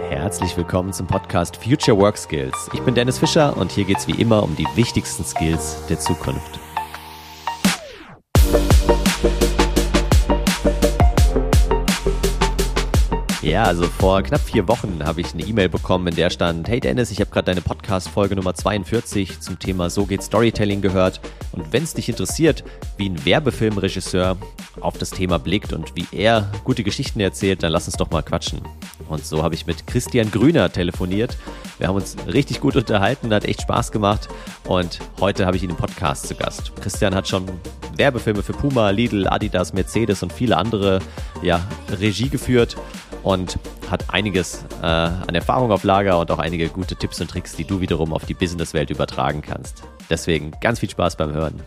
Herzlich willkommen zum Podcast Future Work Skills. Ich bin Dennis Fischer und hier geht es wie immer um die wichtigsten Skills der Zukunft. Ja, also vor knapp vier Wochen habe ich eine E-Mail bekommen, in der stand, hey Dennis, ich habe gerade deine Podcast-Folge Nummer 42 zum Thema So geht Storytelling gehört. Und wenn es dich interessiert, wie ein Werbefilmregisseur auf das Thema blickt und wie er gute Geschichten erzählt, dann lass uns doch mal quatschen. Und so habe ich mit Christian Grüner telefoniert. Wir haben uns richtig gut unterhalten, hat echt Spaß gemacht. Und heute habe ich ihn im Podcast zu Gast. Christian hat schon Werbefilme für Puma, Lidl, Adidas, Mercedes und viele andere ja, Regie geführt und hat einiges äh, an Erfahrung auf Lager und auch einige gute Tipps und Tricks, die du wiederum auf die Businesswelt übertragen kannst. Deswegen ganz viel Spaß beim Hören.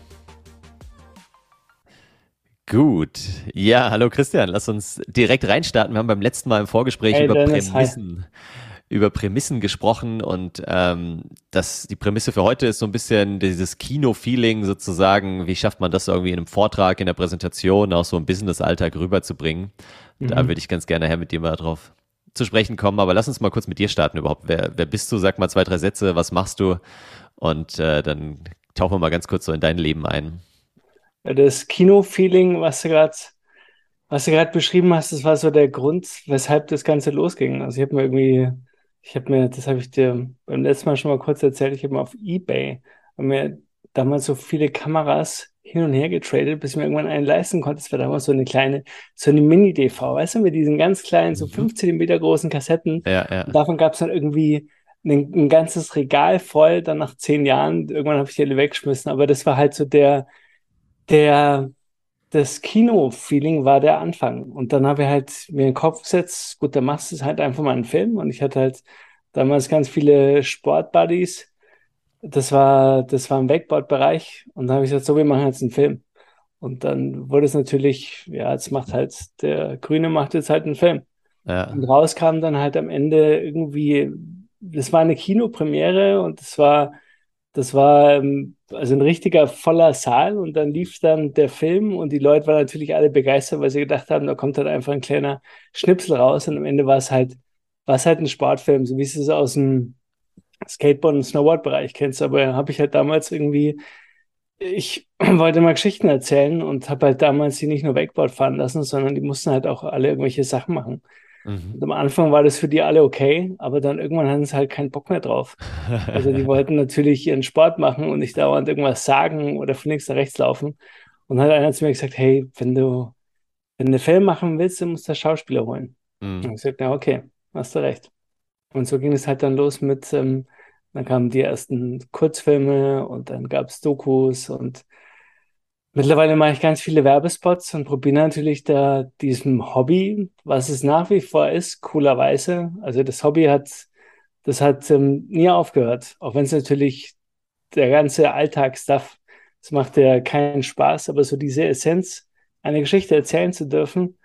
Gut. Ja, hallo Christian, lass uns direkt reinstarten. Wir haben beim letzten Mal im Vorgespräch hey, über Dennis, Prämissen. Hi über Prämissen gesprochen und ähm, das, die Prämisse für heute ist so ein bisschen dieses Kino-Feeling sozusagen. Wie schafft man das irgendwie in einem Vortrag, in der Präsentation, auch so im Business-Alltag rüberzubringen? Mhm. Da würde ich ganz gerne her mit dir mal drauf zu sprechen kommen. Aber lass uns mal kurz mit dir starten überhaupt. Wer, wer bist du? Sag mal zwei, drei Sätze. Was machst du? Und äh, dann tauchen wir mal ganz kurz so in dein Leben ein. Das Kino-Feeling, was du gerade was du gerade beschrieben hast, das war so der Grund, weshalb das Ganze losging. Also ich habe mir irgendwie ich habe mir, das habe ich dir beim letzten Mal schon mal kurz erzählt, ich habe mir auf Ebay mir damals so viele Kameras hin und her getradet, bis ich mir irgendwann einen leisten konnte. Das war damals so eine kleine, so eine Mini-DV, weißt du, mit diesen ganz kleinen, so 5 mhm. Zentimeter großen Kassetten. Ja, ja. Und davon gab es dann irgendwie ein, ein, ganzes Regal voll, dann nach zehn Jahren, irgendwann habe ich die alle weggeschmissen, aber das war halt so der, der, das Kino-Feeling war der Anfang. Und dann habe ich halt mir in den Kopf gesetzt, gut, dann machst du es halt einfach mal einen Film. Und ich hatte halt damals ganz viele Sportbuddies. Das war, das war im Wakeboard-Bereich. Und dann habe ich gesagt, so, wir machen jetzt einen Film. Und dann wurde es natürlich, ja, jetzt macht halt, der Grüne macht jetzt halt einen Film. Ja. Und raus kam dann halt am Ende irgendwie, das war eine Kinopremiere und das war, das war ähm, also ein richtiger voller Saal und dann lief dann der Film und die Leute waren natürlich alle begeistert, weil sie gedacht haben, da kommt halt einfach ein kleiner Schnipsel raus und am Ende war es halt, war es halt ein Sportfilm, so wie es es aus dem Skateboard- und Snowboard-Bereich kennst. Aber habe ich halt damals irgendwie, ich wollte mal Geschichten erzählen und habe halt damals die nicht nur Wakeboard fahren lassen, sondern die mussten halt auch alle irgendwelche Sachen machen. Mhm. am Anfang war das für die alle okay, aber dann irgendwann hatten sie halt keinen Bock mehr drauf. Also die wollten natürlich ihren Sport machen und nicht dauernd irgendwas sagen oder von links nach rechts laufen. Und dann hat einer zu mir gesagt, hey, wenn du, wenn du einen Film machen willst, dann musst du Schauspieler holen. Mhm. Und ich gesagt, ja, okay, hast du recht. Und so ging es halt dann los mit, ähm, dann kamen die ersten Kurzfilme und dann gab es Dokus und Mittlerweile mache ich ganz viele Werbespots und probiere natürlich da diesem Hobby, was es nach wie vor ist, coolerweise. Also das Hobby hat, das hat ähm, nie aufgehört, auch wenn es natürlich der ganze Alltagsstuff, das macht ja keinen Spaß, aber so diese Essenz, eine Geschichte erzählen zu dürfen,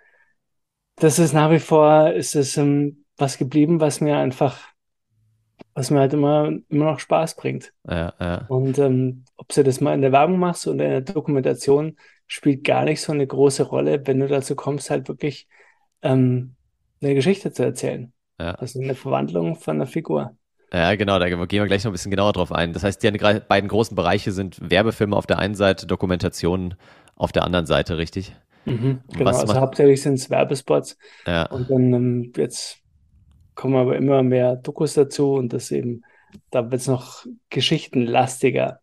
das ist nach wie vor, ist es ähm, was geblieben, was mir einfach was mir halt immer, immer noch Spaß bringt. Ja, ja. Und ähm, ob du das mal in der Werbung machst oder in der Dokumentation, spielt gar nicht so eine große Rolle, wenn du dazu kommst, halt wirklich ähm, eine Geschichte zu erzählen. Ja. Also eine Verwandlung von einer Figur. Ja, genau, da gehen wir gleich noch ein bisschen genauer drauf ein. Das heißt, die beiden großen Bereiche sind Werbefilme auf der einen Seite, Dokumentationen auf der anderen Seite, richtig? Mhm, genau, Was also hauptsächlich sind es Werbespots. Ja. Und dann ähm, jetzt kommen aber immer mehr Dokus dazu und das eben, da wird es noch geschichtenlastiger.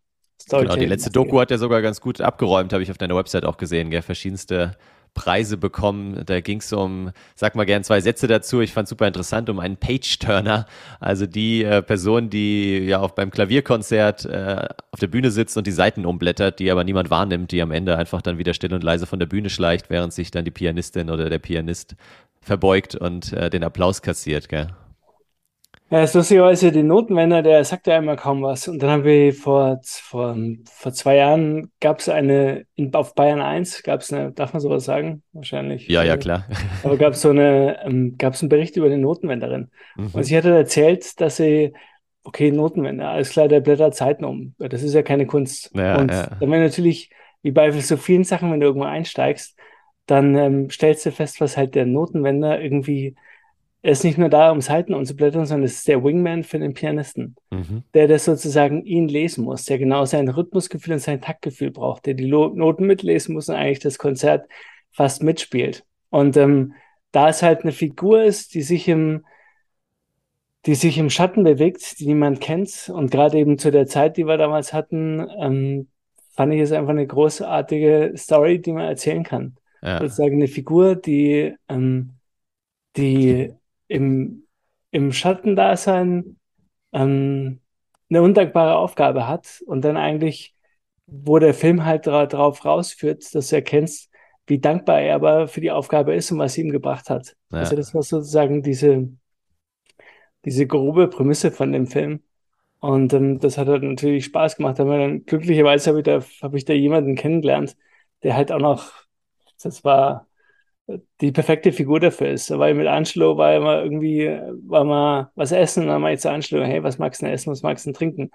Genau, die letzte Doku hat ja sogar ganz gut abgeräumt, habe ich auf deiner Website auch gesehen, gell? Verschiedenste Preise bekommen. Da ging es um, sag mal gern zwei Sätze dazu. Ich fand super interessant, um einen Page-Turner, also die äh, Person, die ja auch beim Klavierkonzert äh, auf der Bühne sitzt und die Seiten umblättert, die aber niemand wahrnimmt, die am Ende einfach dann wieder still und leise von der Bühne schleicht, während sich dann die Pianistin oder der Pianist verbeugt und äh, den Applaus kassiert, gell? Ja, ist lustigerweise die Notenwender, der sagt ja immer kaum was. Und dann haben wir vor, vor, vor zwei Jahren gab es eine, in, auf Bayern 1 gab es eine, darf man sowas sagen? Wahrscheinlich. Ja, ja, klar. Aber gab es so eine, ähm, gab es einen Bericht über die Notenwenderin. Mhm. Und sie hatte erzählt, dass sie, okay, Notenwender, alles klar, der blättert Zeiten um. Das ist ja keine Kunst. Ja, und ja. dann wäre natürlich, wie bei so vielen Sachen, wenn du irgendwo einsteigst, dann ähm, stellst du fest, was halt der Notenwender irgendwie er ist nicht nur da, um Seiten umzublättern, sondern es ist der Wingman für den Pianisten, mhm. der das sozusagen ihn lesen muss, der genau sein Rhythmusgefühl und sein Taktgefühl braucht, der die Noten mitlesen muss und eigentlich das Konzert fast mitspielt. Und ähm, da es halt eine Figur ist, die sich im, die sich im Schatten bewegt, die niemand kennt und gerade eben zu der Zeit, die wir damals hatten, ähm, fand ich es einfach eine großartige Story, die man erzählen kann. Ja. Sozusagen eine Figur, die, ähm, die im, im Schattendasein ähm, eine undankbare Aufgabe hat und dann eigentlich, wo der Film halt dra drauf rausführt, dass du erkennst, wie dankbar er aber für die Aufgabe ist und was sie ihm gebracht hat. Ja. Also das war sozusagen diese, diese grobe Prämisse von dem Film. Und ähm, das hat halt natürlich Spaß gemacht. Aber dann, glücklicherweise habe ich, da, hab ich da jemanden kennengelernt, der halt auch noch, das war die perfekte Figur dafür ist. Weil mit Angelo war immer irgendwie, war mal was essen und dann meinte ich zu Angelo, hey, was magst du denn essen, was magst du denn trinken?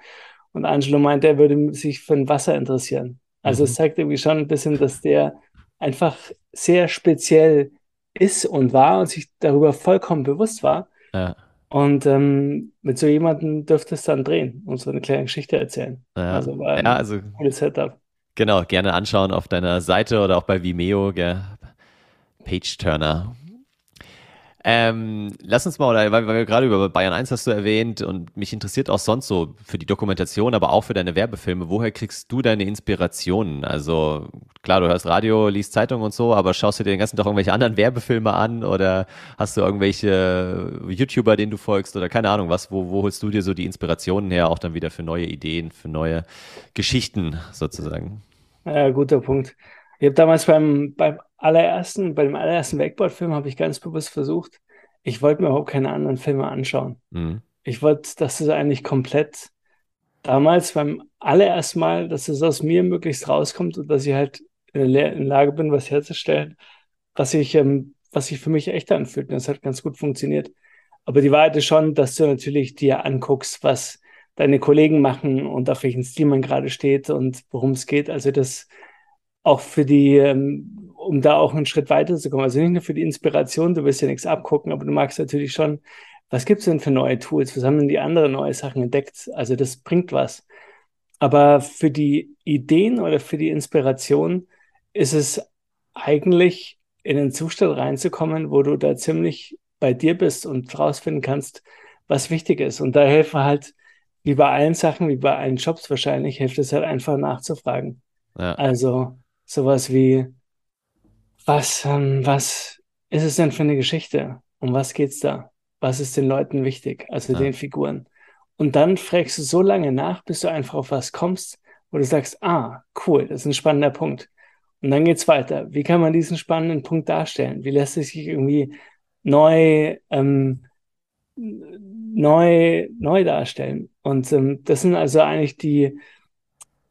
Und Angelo meinte, er würde sich für ein Wasser interessieren. Also mhm. es zeigt irgendwie schon ein bisschen, dass der einfach sehr speziell ist und war und sich darüber vollkommen bewusst war. Ja. Und ähm, mit so jemandem dürfte es dann drehen und so eine kleine Geschichte erzählen. Ja, also war ein ja, also, cooles Setup. Genau, gerne anschauen auf deiner Seite oder auch bei Vimeo. Gell? Page Turner. Ähm, lass uns mal, oder, weil, weil wir gerade über Bayern 1 hast du erwähnt und mich interessiert auch sonst so für die Dokumentation, aber auch für deine Werbefilme. Woher kriegst du deine Inspirationen? Also klar, du hörst Radio, liest Zeitung und so, aber schaust du dir den ganzen Tag irgendwelche anderen Werbefilme an oder hast du irgendwelche YouTuber, denen du folgst oder keine Ahnung was? Wo, wo holst du dir so die Inspirationen her, auch dann wieder für neue Ideen, für neue Geschichten sozusagen? Ja, guter Punkt. Ich habe damals beim, beim allerersten, bei dem allerersten Wakeboard-Film habe ich ganz bewusst versucht, ich wollte mir überhaupt keine anderen Filme anschauen. Mhm. Ich wollte, dass es eigentlich komplett damals beim allerersten Mal, dass es aus mir möglichst rauskommt und dass ich halt in der Lage bin, was herzustellen, was ich, ähm, was sich für mich echt anfühlt. Und das hat ganz gut funktioniert. Aber die Wahrheit ist schon, dass du natürlich dir anguckst, was deine Kollegen machen und auf welchen Stil man gerade steht und worum es geht. Also das auch für die, ähm, um da auch einen Schritt weiter zu kommen. Also nicht nur für die Inspiration, du wirst ja nichts abgucken, aber du magst natürlich schon, was gibt es denn für neue Tools? Was haben denn die anderen neue Sachen entdeckt? Also das bringt was. Aber für die Ideen oder für die Inspiration ist es eigentlich in den Zustand reinzukommen, wo du da ziemlich bei dir bist und rausfinden kannst, was wichtig ist. Und da helfen halt, wie bei allen Sachen, wie bei allen Jobs wahrscheinlich, hilft es halt einfach nachzufragen. Ja. Also sowas wie, was, ähm, was ist es denn für eine Geschichte? Um was geht's da? Was ist den Leuten wichtig, also ja. den Figuren? Und dann fragst du so lange nach, bis du einfach auf was kommst, wo du sagst, ah, cool, das ist ein spannender Punkt. Und dann geht's weiter. Wie kann man diesen spannenden Punkt darstellen? Wie lässt es sich irgendwie neu, ähm, neu, neu darstellen? Und ähm, das sind also eigentlich die,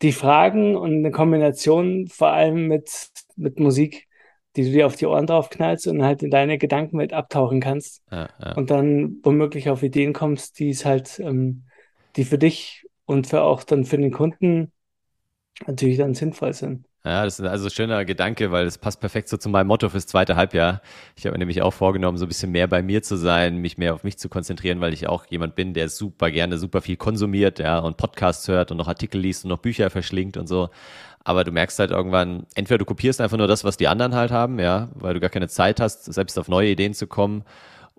die Fragen und eine Kombination vor allem mit, mit Musik, die du dir auf die Ohren drauf knallst und halt in deine Gedankenwelt abtauchen kannst ja, ja. und dann womöglich auf Ideen kommst, die es halt, ähm, die für dich und für auch dann für den Kunden natürlich dann sinnvoll sind. Ja, das ist also ein schöner Gedanke, weil es passt perfekt so zu meinem Motto fürs zweite Halbjahr. Ich habe mir nämlich auch vorgenommen, so ein bisschen mehr bei mir zu sein, mich mehr auf mich zu konzentrieren, weil ich auch jemand bin, der super gerne super viel konsumiert, ja, und Podcasts hört und noch Artikel liest und noch Bücher verschlingt und so. Aber du merkst halt irgendwann, entweder du kopierst einfach nur das, was die anderen halt haben, ja, weil du gar keine Zeit hast, selbst auf neue Ideen zu kommen.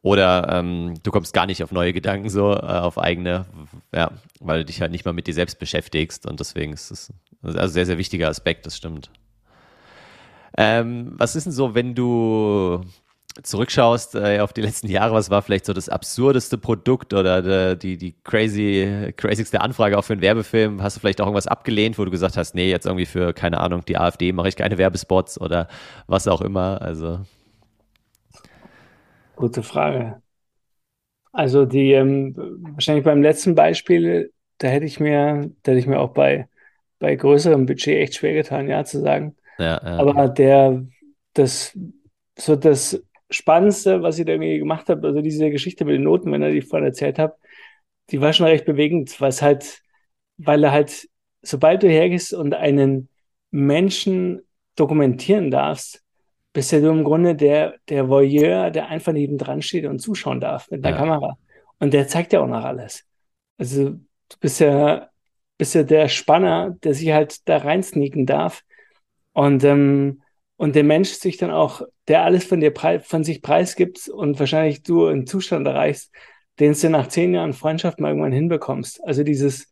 Oder ähm, du kommst gar nicht auf neue Gedanken so, äh, auf eigene, ja, weil du dich halt nicht mal mit dir selbst beschäftigst und deswegen ist es also sehr, sehr wichtiger Aspekt, das stimmt. Ähm, was ist denn so, wenn du zurückschaust äh, auf die letzten Jahre, was war vielleicht so das absurdeste Produkt oder die, die crazy, crazigste Anfrage auch für einen Werbefilm? Hast du vielleicht auch irgendwas abgelehnt, wo du gesagt hast, nee, jetzt irgendwie für, keine Ahnung, die AfD mache ich keine Werbespots oder was auch immer? Also. Gute Frage. Also die, ähm, wahrscheinlich beim letzten Beispiel, da hätte ich mir, da hätte ich mir auch bei, bei größerem Budget echt schwer getan, ja zu sagen. Ja, ja. Aber der, das, so das Spannendste, was ich da irgendwie gemacht habe, also diese Geschichte mit den Noten, wenn er die vorhin erzählt habe, die war schon recht bewegend, was halt, weil er halt, sobald du hergehst und einen Menschen dokumentieren darfst, bist ja du im Grunde der, der Voyeur, der einfach neben dran steht und zuschauen darf mit einer Ja. Kamera. Und der zeigt ja auch noch alles. Also du bist ja, bist ja der Spanner, der sich halt da reinsneaken darf. Und, ähm, und der Mensch sich dann auch, der alles von dir von sich preisgibt und wahrscheinlich du einen Zustand erreichst, den dir nach zehn Jahren Freundschaft mal irgendwann hinbekommst. Also dieses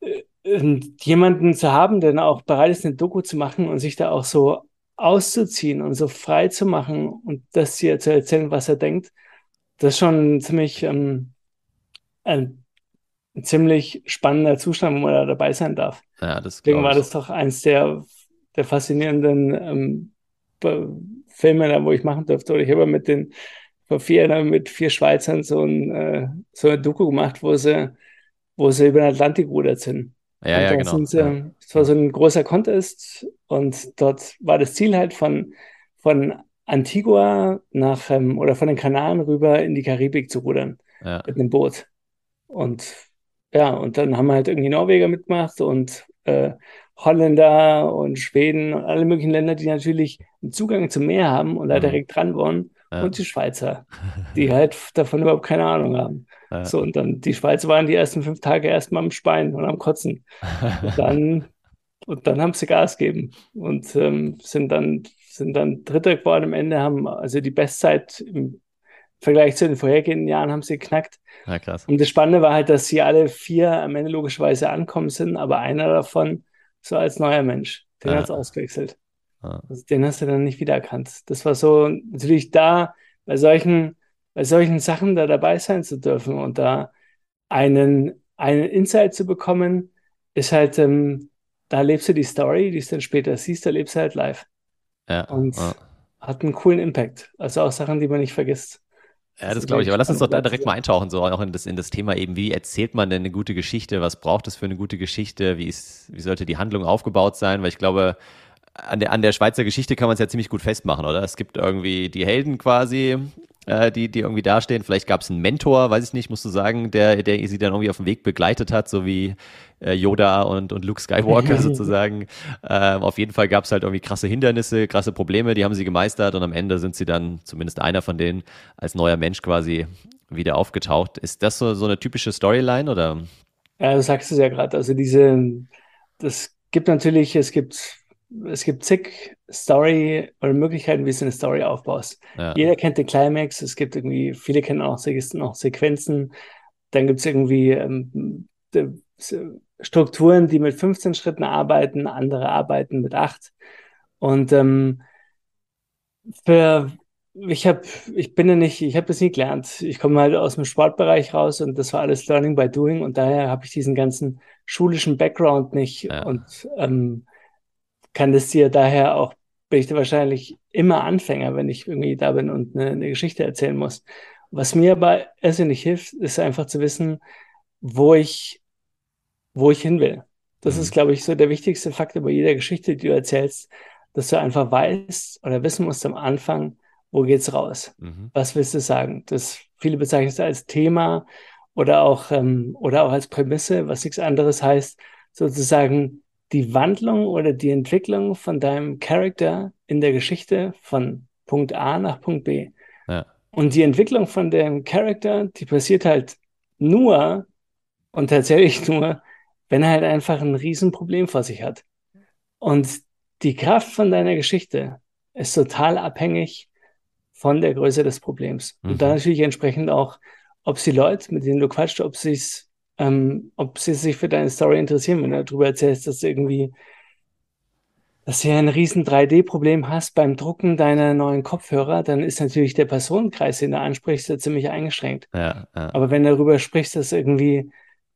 äh, äh, jemanden zu haben, der dann auch bereit ist, eine Doku zu machen und sich da auch so auszuziehen und so frei zu machen und das dir zu erzählen, was er denkt, das ist schon ziemlich ähm, ein, ein ziemlich spannender Zustand, wo man da dabei sein darf. Ja, das Deswegen war das doch eins der, der faszinierenden ähm, Filme, da, wo ich machen durfte. Oder ich habe mit den vor vier Jahren mit vier Schweizern so ein äh, so eine Doku gemacht, wo sie, wo sie über den Atlantik rudert sind. Ja, ja, genau. sie, Ja. es war so ein großer Contest und dort war das Ziel halt von, von Antigua nach ähm, oder von den Kanaren rüber in die Karibik zu rudern Ja. mit einem Boot. Und ja, und dann haben halt irgendwie Norweger mitgemacht und äh, Holländer und Schweden und alle möglichen Länder, die natürlich einen Zugang zum Meer haben und da Mhm. direkt dran wollen. Ja. Und die Schweizer, die halt davon überhaupt keine Ahnung haben. Ja. So, und dann die Schweizer waren die ersten fünf Tage erstmal am Speien und am Kotzen. Und dann, und dann haben sie Gas gegeben und ähm, sind dann, sind dann Dritter geworden am Ende, haben also die Bestzeit im Vergleich zu den vorhergehenden Jahren haben sie geknackt. Ja, krass. Und das Spannende war halt, dass sie alle vier am Ende logischerweise ankommen sind, aber einer davon so als neuer Mensch. Den Ja. hat's ausgewechselt. Ja. Also den hast du dann nicht wiedererkannt. Das war so natürlich da bei solchen, bei solchen Sachen da dabei sein zu dürfen und da einen, einen Insight zu bekommen, ist halt, ähm, da lebst du die Story, die du dann später siehst, da lebst du halt live. Ja. Und Ja. hat einen coolen Impact. Also auch Sachen, die man nicht vergisst. Ja, Das glaube ich. Aber lass uns doch da direkt mal eintauchen, so auch in das, in das Thema eben, wie erzählt man denn eine gute Geschichte? Was braucht es für eine gute Geschichte? Wie ist, wie sollte die Handlung aufgebaut sein? Weil ich glaube, an der, an der Schweizer Geschichte kann man es ja ziemlich gut festmachen, oder? Es gibt irgendwie die Helden quasi, äh, die, die irgendwie dastehen. Vielleicht gab es einen Mentor, weiß ich nicht, musst du sagen, der, der sie dann irgendwie auf dem Weg begleitet hat, so wie äh, Yoda und, und Luke Skywalker sozusagen. Ähm, auf jeden Fall gab es halt irgendwie krasse Hindernisse, krasse Probleme, die haben sie gemeistert und am Ende sind sie dann, zumindest einer von denen, als neuer Mensch quasi wieder aufgetaucht. Ist das so, so eine typische Storyline oder? Ja, du sagst es ja gerade. Also diese, das gibt natürlich, es gibt, es gibt zig Story oder Möglichkeiten, wie du eine Story aufbaust. Ja, Jeder kennt den Climax, es gibt irgendwie, viele kennen auch noch Sequenzen. Dann gibt es irgendwie ähm, Strukturen, die mit 15 Schritten arbeiten, andere arbeiten mit 8. Und ähm, für, ich habe, ich bin ja nicht, ich habe das nie gelernt. Ich komme halt aus dem Sportbereich raus und das war alles Learning by Doing und daher habe ich diesen ganzen schulischen Background nicht Ja. und ähm, kann das dir daher auch, bin ich da wahrscheinlich immer Anfänger, wenn ich irgendwie da bin und eine, eine Geschichte erzählen muss. Was mir aber irrsinnig hilft, ist einfach zu wissen, wo ich, wo ich hin will. Das Mhm. ist, glaube ich, so der wichtigste Faktor bei jeder Geschichte, die du erzählst, dass du einfach weißt oder wissen musst am Anfang, wo geht's raus? Mhm. Was willst du sagen? Das viele bezeichnen es als Thema oder auch, ähm, oder auch als Prämisse, was nichts anderes heißt, sozusagen die Wandlung oder die Entwicklung von deinem Charakter in der Geschichte von Punkt A nach Punkt B. Ja. Und die Entwicklung von dem Charakter, die passiert halt nur und tatsächlich nur, wenn er halt einfach ein Riesenproblem vor sich hat. Und die Kraft von deiner Geschichte ist total abhängig von der Größe des Problems. Mhm. Und dann natürlich entsprechend auch, ob sie Leute, mit denen du quatscht, ob sie's, ähm, ob sie sich für deine Story interessieren, wenn du darüber erzählst, dass du irgendwie, dass du ja ein riesen 3D-Problem hast beim Drucken deiner neuen Kopfhörer, dann ist natürlich der Personenkreis, den du ansprichst, ja ziemlich eingeschränkt. Ja, ja. Aber wenn du darüber sprichst, dass irgendwie,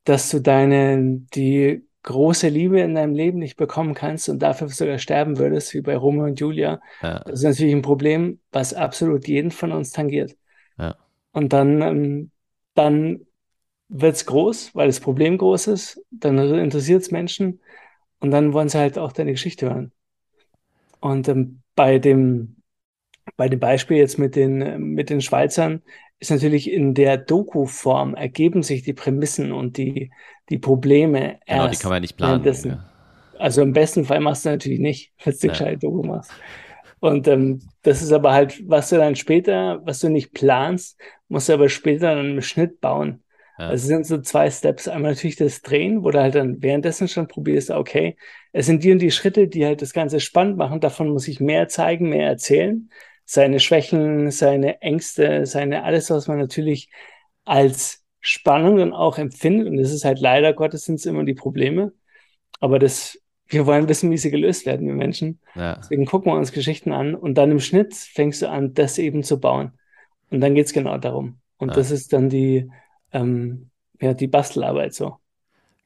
dass du deine, die große Liebe in deinem Leben nicht bekommen kannst und dafür sogar sterben würdest, wie bei Romeo und Julia, ja. das ist natürlich ein Problem, was absolut jeden von uns tangiert. Ja. Und dann, ähm, dann wird's groß, weil das Problem groß ist, dann interessiert's Menschen und dann wollen sie halt auch deine Geschichte hören. Und ähm, bei dem, bei dem Beispiel jetzt mit den, mit den Schweizern ist natürlich in der Doku-Form ergeben sich die Prämissen und die, die Probleme Genau, die erst kann man ja nicht planen. Ja. Also im besten Fall machst du natürlich nicht, wenn du Ja. eine gescheite Doku machst. Und ähm, das ist aber halt, was du dann später, was du nicht planst, musst du aber später dann im Schnitt bauen. Ja. Also es sind so zwei Steps. Einmal natürlich das Drehen, wo du halt dann währenddessen schon probierst, okay, es sind die und die Schritte, die halt das Ganze spannend machen. Davon muss ich mehr zeigen, mehr erzählen. Seine Schwächen, seine Ängste, seine alles, was man natürlich als Spannung dann auch empfindet. Und das ist halt leider Gottes sind es immer die Probleme. Aber das wir wollen wissen, wie sie gelöst werden, wir Menschen. Ja. Deswegen gucken wir uns Geschichten an und dann im Schnitt fängst du an, das eben zu bauen. Und dann geht es genau darum. Und ja. das ist dann die, ähm, ja, die Bastelarbeit so.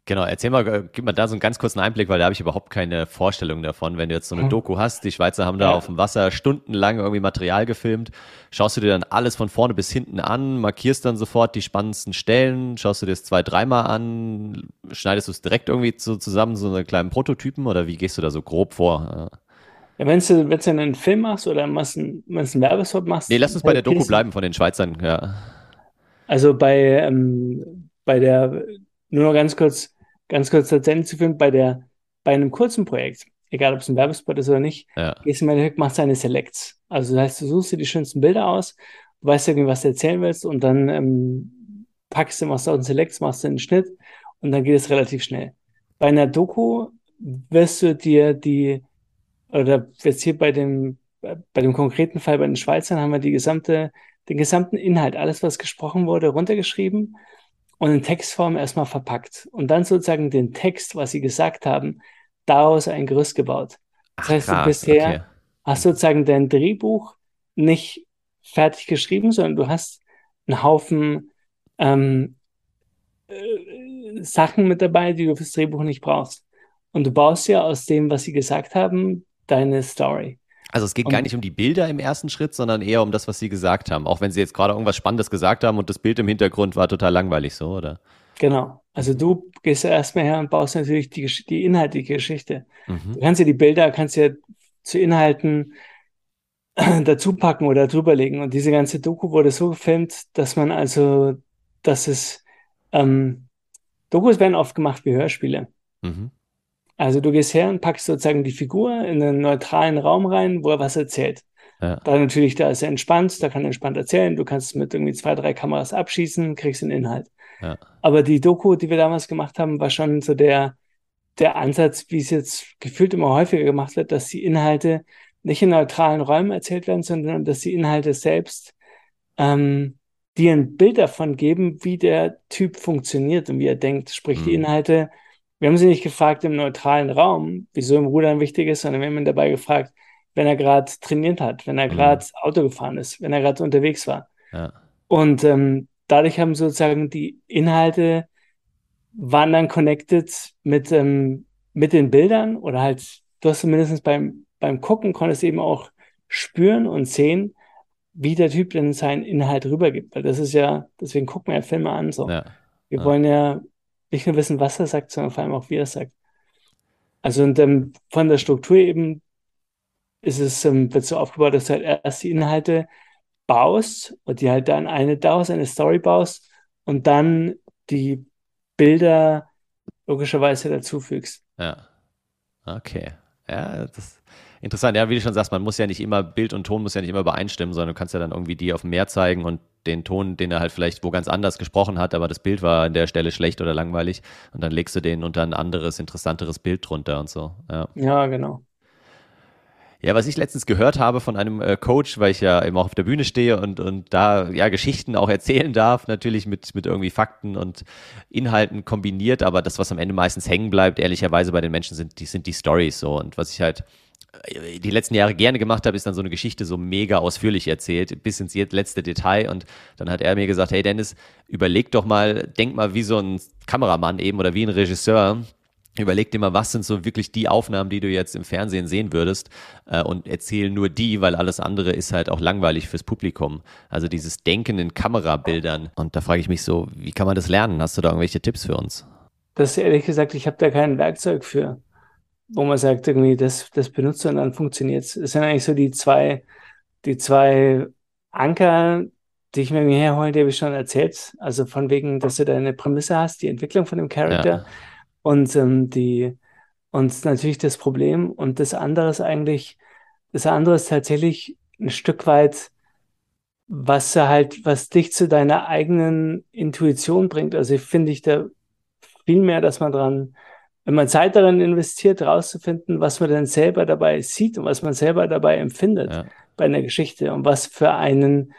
Genau, erzähl mal, äh, gib mal da so einen ganz kurzen Einblick, weil da habe ich überhaupt keine Vorstellung davon. Wenn du jetzt so eine Doku hast, die Schweizer haben da ja. auf dem Wasser stundenlang irgendwie Material gefilmt, schaust du dir dann alles von vorne bis hinten an, markierst dann sofort die spannendsten Stellen, schaust du dir das zwei, dreimal an, schneidest du es direkt irgendwie so zusammen, so einen kleinen Prototypen oder wie gehst du da so grob vor? Ja, wenn du, wenn du einen Film machst oder wenn du einen Werbespot machst. Nee, lass uns bei der Doku bleiben von den Schweizern, ja. Also bei, ähm, bei der, nur noch ganz kurz, ganz kurz Ende zu führen, bei der, bei einem kurzen Projekt, egal ob es ein Werbespot ist oder nicht, ja. gehst du mal machst deine Selects. Also das heißt, du suchst dir die schönsten Bilder aus, weißt irgendwie, was du erzählen willst und dann ähm, packst du, machst du auch einen Selects, machst du einen Schnitt und dann geht es relativ schnell. Bei einer Doku wirst du dir die, oder jetzt hier bei dem, bei dem konkreten Fall bei den Schweizern haben wir die gesamte, den gesamten Inhalt, alles, was gesprochen wurde, runtergeschrieben und in Textform erstmal verpackt und dann sozusagen den Text, was sie gesagt haben, daraus ein Gerüst gebaut. Das Ach, heißt, krass, du bisher okay. hast sozusagen dein Drehbuch nicht fertig geschrieben, sondern du hast einen Haufen ähm, äh, Sachen mit dabei, die du fürs Drehbuch nicht brauchst. Und du baust ja aus dem, was sie gesagt haben, deine Story. Also es geht und, gar nicht um die Bilder im ersten Schritt, sondern eher um das, was Sie gesagt haben. Auch wenn Sie jetzt gerade irgendwas Spannendes gesagt haben und das Bild im Hintergrund war total langweilig so, oder? Genau. Also du gehst ja erstmal her und baust natürlich die, die inhaltliche Geschichte. Mhm. Du kannst ja die Bilder, kannst ja zu Inhalten dazu packen oder drüberlegen. Und diese ganze Doku wurde so gefilmt, dass man also, dass es, ähm, Dokus werden oft gemacht wie Hörspiele. Mhm. Also du gehst her und packst sozusagen die Figur in einen neutralen Raum rein, wo er was erzählt. Ja. Da natürlich, da ist er entspannt, da kann er entspannt erzählen. Du kannst mit irgendwie zwei, drei Kameras abschießen, kriegst den Inhalt. Ja. Aber die Doku, die wir damals gemacht haben, war schon so der, der Ansatz, wie es jetzt gefühlt immer häufiger gemacht wird, dass die Inhalte nicht in neutralen Räumen erzählt werden, sondern dass die Inhalte selbst ähm, dir ein Bild davon geben, wie der Typ funktioniert und wie er denkt. Sprich, mhm. die Inhalte wir haben sie nicht gefragt im neutralen Raum, wieso im Rudern wichtig ist, sondern wir haben ihn dabei gefragt, wenn er gerade trainiert hat, wenn er gerade mhm. Auto gefahren ist, wenn er gerade unterwegs war. Ja. Und ähm, dadurch haben sozusagen die Inhalte waren dann connected mit, ähm, mit den Bildern oder halt, du hast zumindest beim, beim Gucken konntest eben auch spüren und sehen, wie der Typ denn seinen Inhalt rübergibt. Weil das ist ja, deswegen gucken wir ja Filme an. So. Ja. Wir ja. wollen ja nicht nur wissen, was er sagt, sondern vor allem auch, wie er sagt. Also und ähm, von der Struktur eben ist es, ähm, wird so aufgebaut, dass du halt erst die Inhalte baust und die halt dann eine daraus, eine Story baust und dann die Bilder logischerweise dazufügst. Ja. Okay. Ja, das ist interessant. Ja, wie du schon sagst, man muss ja nicht immer, Bild und Ton muss ja nicht immer übereinstimmen, sondern du kannst ja dann irgendwie die auf dem Meer zeigen und den Ton, den er halt vielleicht wo ganz anders gesprochen hat, aber das Bild war an der Stelle schlecht oder langweilig und dann legst du den unter ein anderes, interessanteres Bild drunter und so. Ja, ja genau. Ja, was ich letztens gehört habe von einem äh, Coach, weil ich ja eben auch auf der Bühne stehe und, und da ja Geschichten auch erzählen darf, natürlich mit, mit irgendwie Fakten und Inhalten kombiniert, aber das, was am Ende meistens hängen bleibt, ehrlicherweise bei den Menschen sind, die sind die Stories so. Und was ich halt die letzten Jahre gerne gemacht habe, ist dann so eine Geschichte so mega ausführlich erzählt, bis ins letzte Detail. Und dann hat er mir gesagt, hey Dennis, überleg doch mal, denk mal wie so ein Kameramann eben oder wie ein Regisseur. Überleg dir mal, was sind so wirklich die Aufnahmen, die du jetzt im Fernsehen sehen würdest äh, und erzähl nur die, weil alles andere ist halt auch langweilig fürs Publikum. Also dieses Denken in Kamerabildern. Und da frage ich mich so, wie kann man das lernen? Hast du da irgendwelche Tipps für uns? Das ist ehrlich gesagt, ich habe da kein Werkzeug für wo man sagt, irgendwie, das, das benutzt und dann funktioniert es. Es sind eigentlich so die zwei, die zwei Anker, die ich mir herhole, die habe ich schon erzählt. Also von wegen, dass du deine Prämisse hast, die Entwicklung von dem Charakter ja. und ähm, die und natürlich das Problem. Und das andere ist eigentlich, das andere ist tatsächlich ein Stück weit, was halt, was dich zu deiner eigenen Intuition bringt. Also ich finde ich da viel mehr, dass man dran, wenn man Zeit darin investiert, rauszufinden, was man denn selber dabei sieht und was man selber dabei empfindet ja. bei einer Geschichte und was für einen,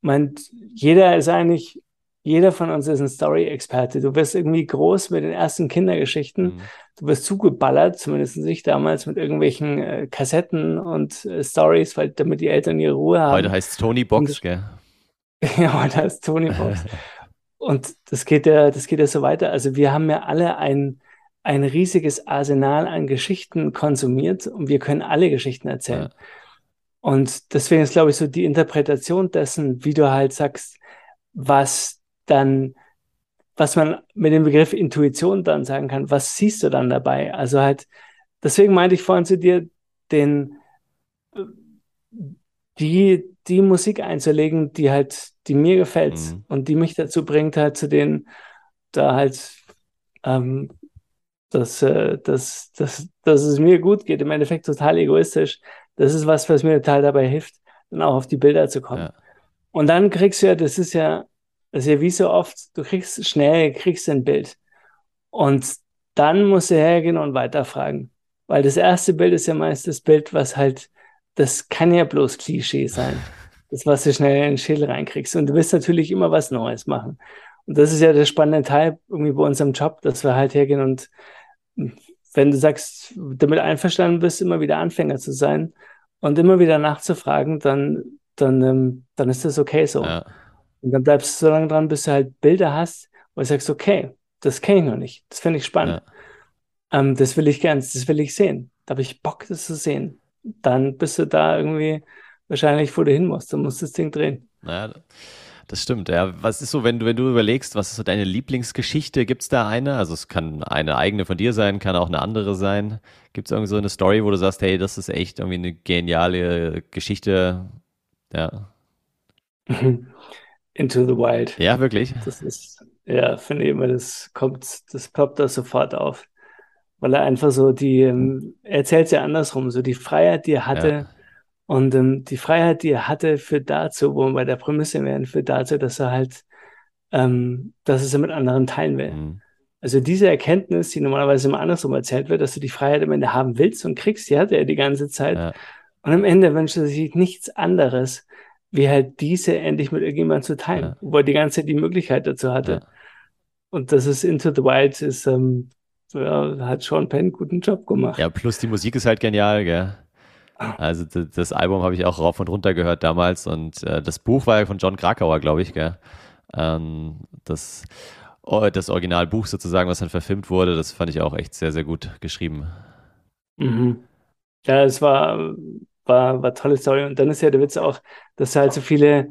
man, jeder ist eigentlich jeder von uns ist ein Story-Experte. Du wirst irgendwie groß mit den ersten Kindergeschichten. Mhm. Du wirst zugeballert, zumindest ich damals, mit irgendwelchen äh, Kassetten und äh, Stories, weil damit die Eltern ihre Ruhe haben. Heute heißt es Tony Box, und, gell? ja, heute heißt es Tony Box. und das geht ja, das geht ja so weiter. Also wir haben ja alle ein, ein riesiges Arsenal an Geschichten konsumiert und wir können alle Geschichten erzählen. Ja. Und deswegen ist, glaube ich, so die Interpretation dessen, wie du halt sagst, was dann, was man mit dem Begriff Intuition dann sagen kann, was siehst du dann dabei? Also halt, deswegen meinte ich vorhin zu dir, den, die, die Musik einzulegen, die halt, die mir gefällt mhm. und die mich dazu bringt, halt zu den, da halt, ähm, dass, äh, dass, dass, dass es mir gut geht, im Endeffekt total egoistisch. Das ist was, was mir total dabei hilft, dann auch auf die Bilder zu kommen. Ja. Und dann kriegst du ja, das ist ja, das ist ja wie so oft, du kriegst schnell, kriegst ein Bild. Und dann musst du hergehen und weiterfragen. Weil das erste Bild ist ja meist das Bild, was halt, das kann ja bloß Klischee sein. Das, was du schnell in den Schädel reinkriegst. Und du willst natürlich immer was Neues machen. Und das ist ja der spannende Teil irgendwie bei unserem Job, dass wir halt hergehen und wenn du sagst, damit einverstanden bist, immer wieder Anfänger zu sein und immer wieder nachzufragen, dann, dann, ähm, dann ist das okay so. Ja. Und dann bleibst du so lange dran, bis du halt Bilder hast, wo du sagst, okay, das kenne ich noch nicht. Das finde ich spannend. Ja. Ähm, das will ich gern, das will ich sehen. Da habe ich Bock, das zu sehen. Dann bist du da irgendwie wahrscheinlich, wo du hin musst. Du musst das Ding drehen. Ja, das stimmt. Ja, was ist so, wenn du, wenn du überlegst, was ist so deine Lieblingsgeschichte? Gibt es da eine? Also es kann eine eigene von dir sein, kann auch eine andere sein. Gibt es irgendwie so eine Story, wo du sagst, hey, das ist echt irgendwie eine geniale Geschichte? Ja. Into the Wild. Ja, wirklich. Das ist, ja, finde ich immer, das kommt, das ploppt da sofort auf. Weil er einfach so die, ähm, er erzählt es ja andersrum, so die Freiheit, die er hatte, ja. Und ähm, die Freiheit, die er hatte, für dazu, wo wir bei der Prämisse wären, für dazu, dass er halt, ähm, dass es er mit anderen teilen will. Mhm. Also diese Erkenntnis, die normalerweise immer andersrum erzählt wird, dass du die Freiheit am Ende haben willst und kriegst, die hat er die ganze Zeit. Ja. Und am Ende wünscht er sich nichts anderes, wie halt diese endlich mit irgendjemandem zu teilen, ja. wo er die ganze Zeit die Möglichkeit dazu hatte. Ja. Und das ist Into the Wild, ist, ähm, ja, hat Sean Penn einen guten Job gemacht. Ja, plus die Musik ist halt genial, gell? Also das Album habe ich auch rauf und runter gehört damals und äh, das Buch war ja von John Krakauer, glaube ich, gell? Ähm, das, das Originalbuch sozusagen, was dann verfilmt wurde, das fand ich auch echt sehr, sehr gut geschrieben. Mhm. Ja, es war war, war tolle Story. Und dann ist ja der Witz auch, dass halt so viele,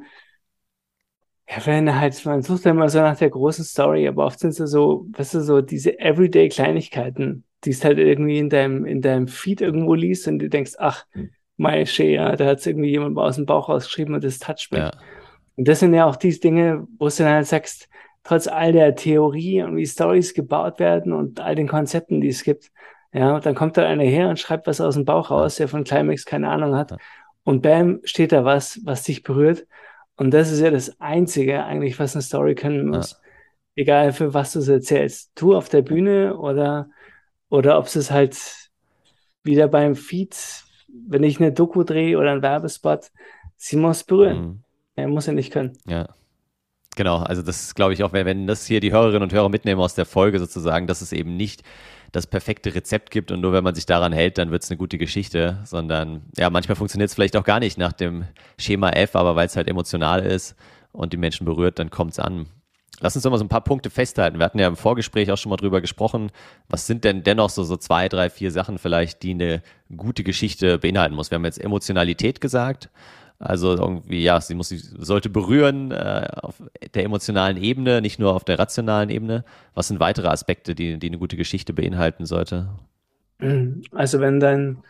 ja, wenn halt, man sucht ja immer so nach der großen Story, aber oft sind es so, weißt du, so diese Everyday-Kleinigkeiten, die es halt irgendwie in deinem, in deinem Feed irgendwo liest und du denkst, ach, hm. Mai ja, da hat es irgendwie jemand aus dem Bauch rausgeschrieben und das toucht mich. Ja. Und das sind ja auch diese Dinge, wo du dann halt sagst, trotz all der Theorie und wie Stories gebaut werden und all den Konzepten, die es gibt, ja, dann kommt da einer her und schreibt was aus dem Bauch raus, der von Climax keine Ahnung hat. Und bam, steht da was, was dich berührt. Und das ist ja das Einzige eigentlich, was eine Story können muss. Ja. Egal für was du es erzählst. Du auf der Bühne oder, oder ob es halt wieder beim Feed, wenn ich eine Doku drehe oder einen Werbespot, sie muss berühren. Mhm. Er muss ja nicht können. Ja. Genau, also das glaube ich auch, wenn das hier die Hörerinnen und Hörer mitnehmen aus der Folge sozusagen, dass es eben nicht das perfekte Rezept gibt und nur wenn man sich daran hält, dann wird es eine gute Geschichte, sondern ja, manchmal funktioniert es vielleicht auch gar nicht nach dem Schema F, aber weil es halt emotional ist und die Menschen berührt, dann kommt es an. Lass uns doch mal so ein paar Punkte festhalten. Wir hatten ja im Vorgespräch auch schon mal drüber gesprochen. Was sind denn dennoch so, so zwei, drei, vier Sachen vielleicht, die eine gute Geschichte beinhalten muss? Wir haben jetzt Emotionalität gesagt. Also irgendwie, ja, sie muss, sollte berühren äh, auf der emotionalen Ebene, nicht nur auf der rationalen Ebene. Was sind weitere Aspekte, die, die eine gute Geschichte beinhalten sollte? Also wenn dein,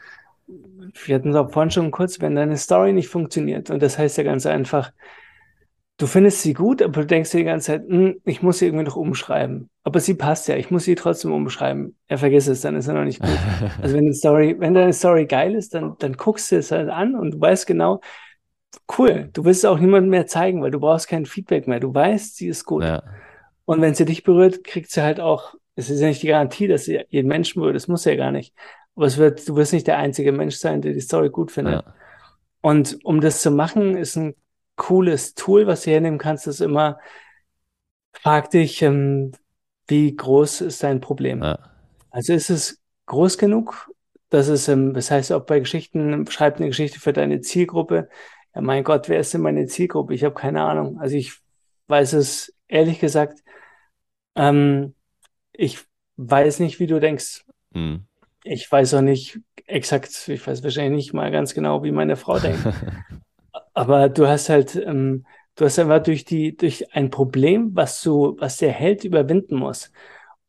wir hatten es auch vorhin schon kurz, wenn deine Story nicht funktioniert, und das heißt ja ganz einfach, du findest sie gut, aber du denkst dir die ganze Zeit, hm, ich muss sie irgendwie noch umschreiben. Aber sie passt ja, ich muss sie trotzdem umschreiben. Er vergisst es, dann ist er noch nicht gut. Also wenn Story, wenn deine Story geil ist, dann, dann guckst du es halt an und du weißt genau, cool, du willst es auch niemandem mehr zeigen, weil du brauchst kein Feedback mehr. Du weißt, sie ist gut. Ja. Und wenn sie dich berührt, kriegt sie halt auch, es ist ja nicht die Garantie, dass sie jeden Menschen berührt, das muss ja gar nicht. Aber es wird, du wirst nicht der einzige Mensch sein, der die Story gut findet. Ja. Und um das zu machen, ist ein cooles Tool, was du hernehmen kannst, ist immer, frag dich, ähm, wie groß ist dein Problem? Ja. Also ist es groß genug, dass es, ähm, das heißt, auch bei Geschichten, schreib eine Geschichte für deine Zielgruppe. Ja, mein Gott, wer ist denn meine Zielgruppe? Ich habe keine Ahnung. Also ich weiß es ehrlich gesagt, ähm, ich weiß nicht, wie du denkst. Mhm. Ich weiß auch nicht exakt, ich weiß wahrscheinlich nicht mal ganz genau, wie meine Frau denkt. Aber du hast halt, ähm, du hast einfach durch die, durch ein Problem, was du, was der Held überwinden muss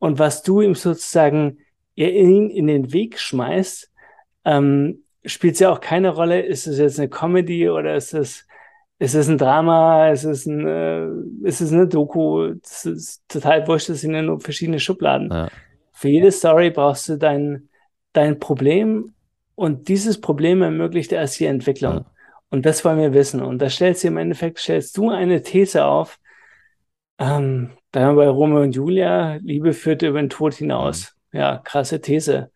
und was du ihm sozusagen in, in den Weg schmeißt, ähm, spielt es ja auch keine Rolle, ist es jetzt eine Comedy oder ist es, ist es ein Drama, ist es, ein, äh, ist es eine Doku, das ist total wurscht, das sind ja nur verschiedene Schubladen. Ja. Für jede Story brauchst du dein, dein Problem und dieses Problem ermöglicht erst die Entwicklung. Ja. Und das wollen wir wissen. Und da stellst du im Endeffekt, stellst du eine These auf, ähm, da bei Romeo und Julia, Liebe führt über den Tod hinaus. Mhm. Ja, krasse These.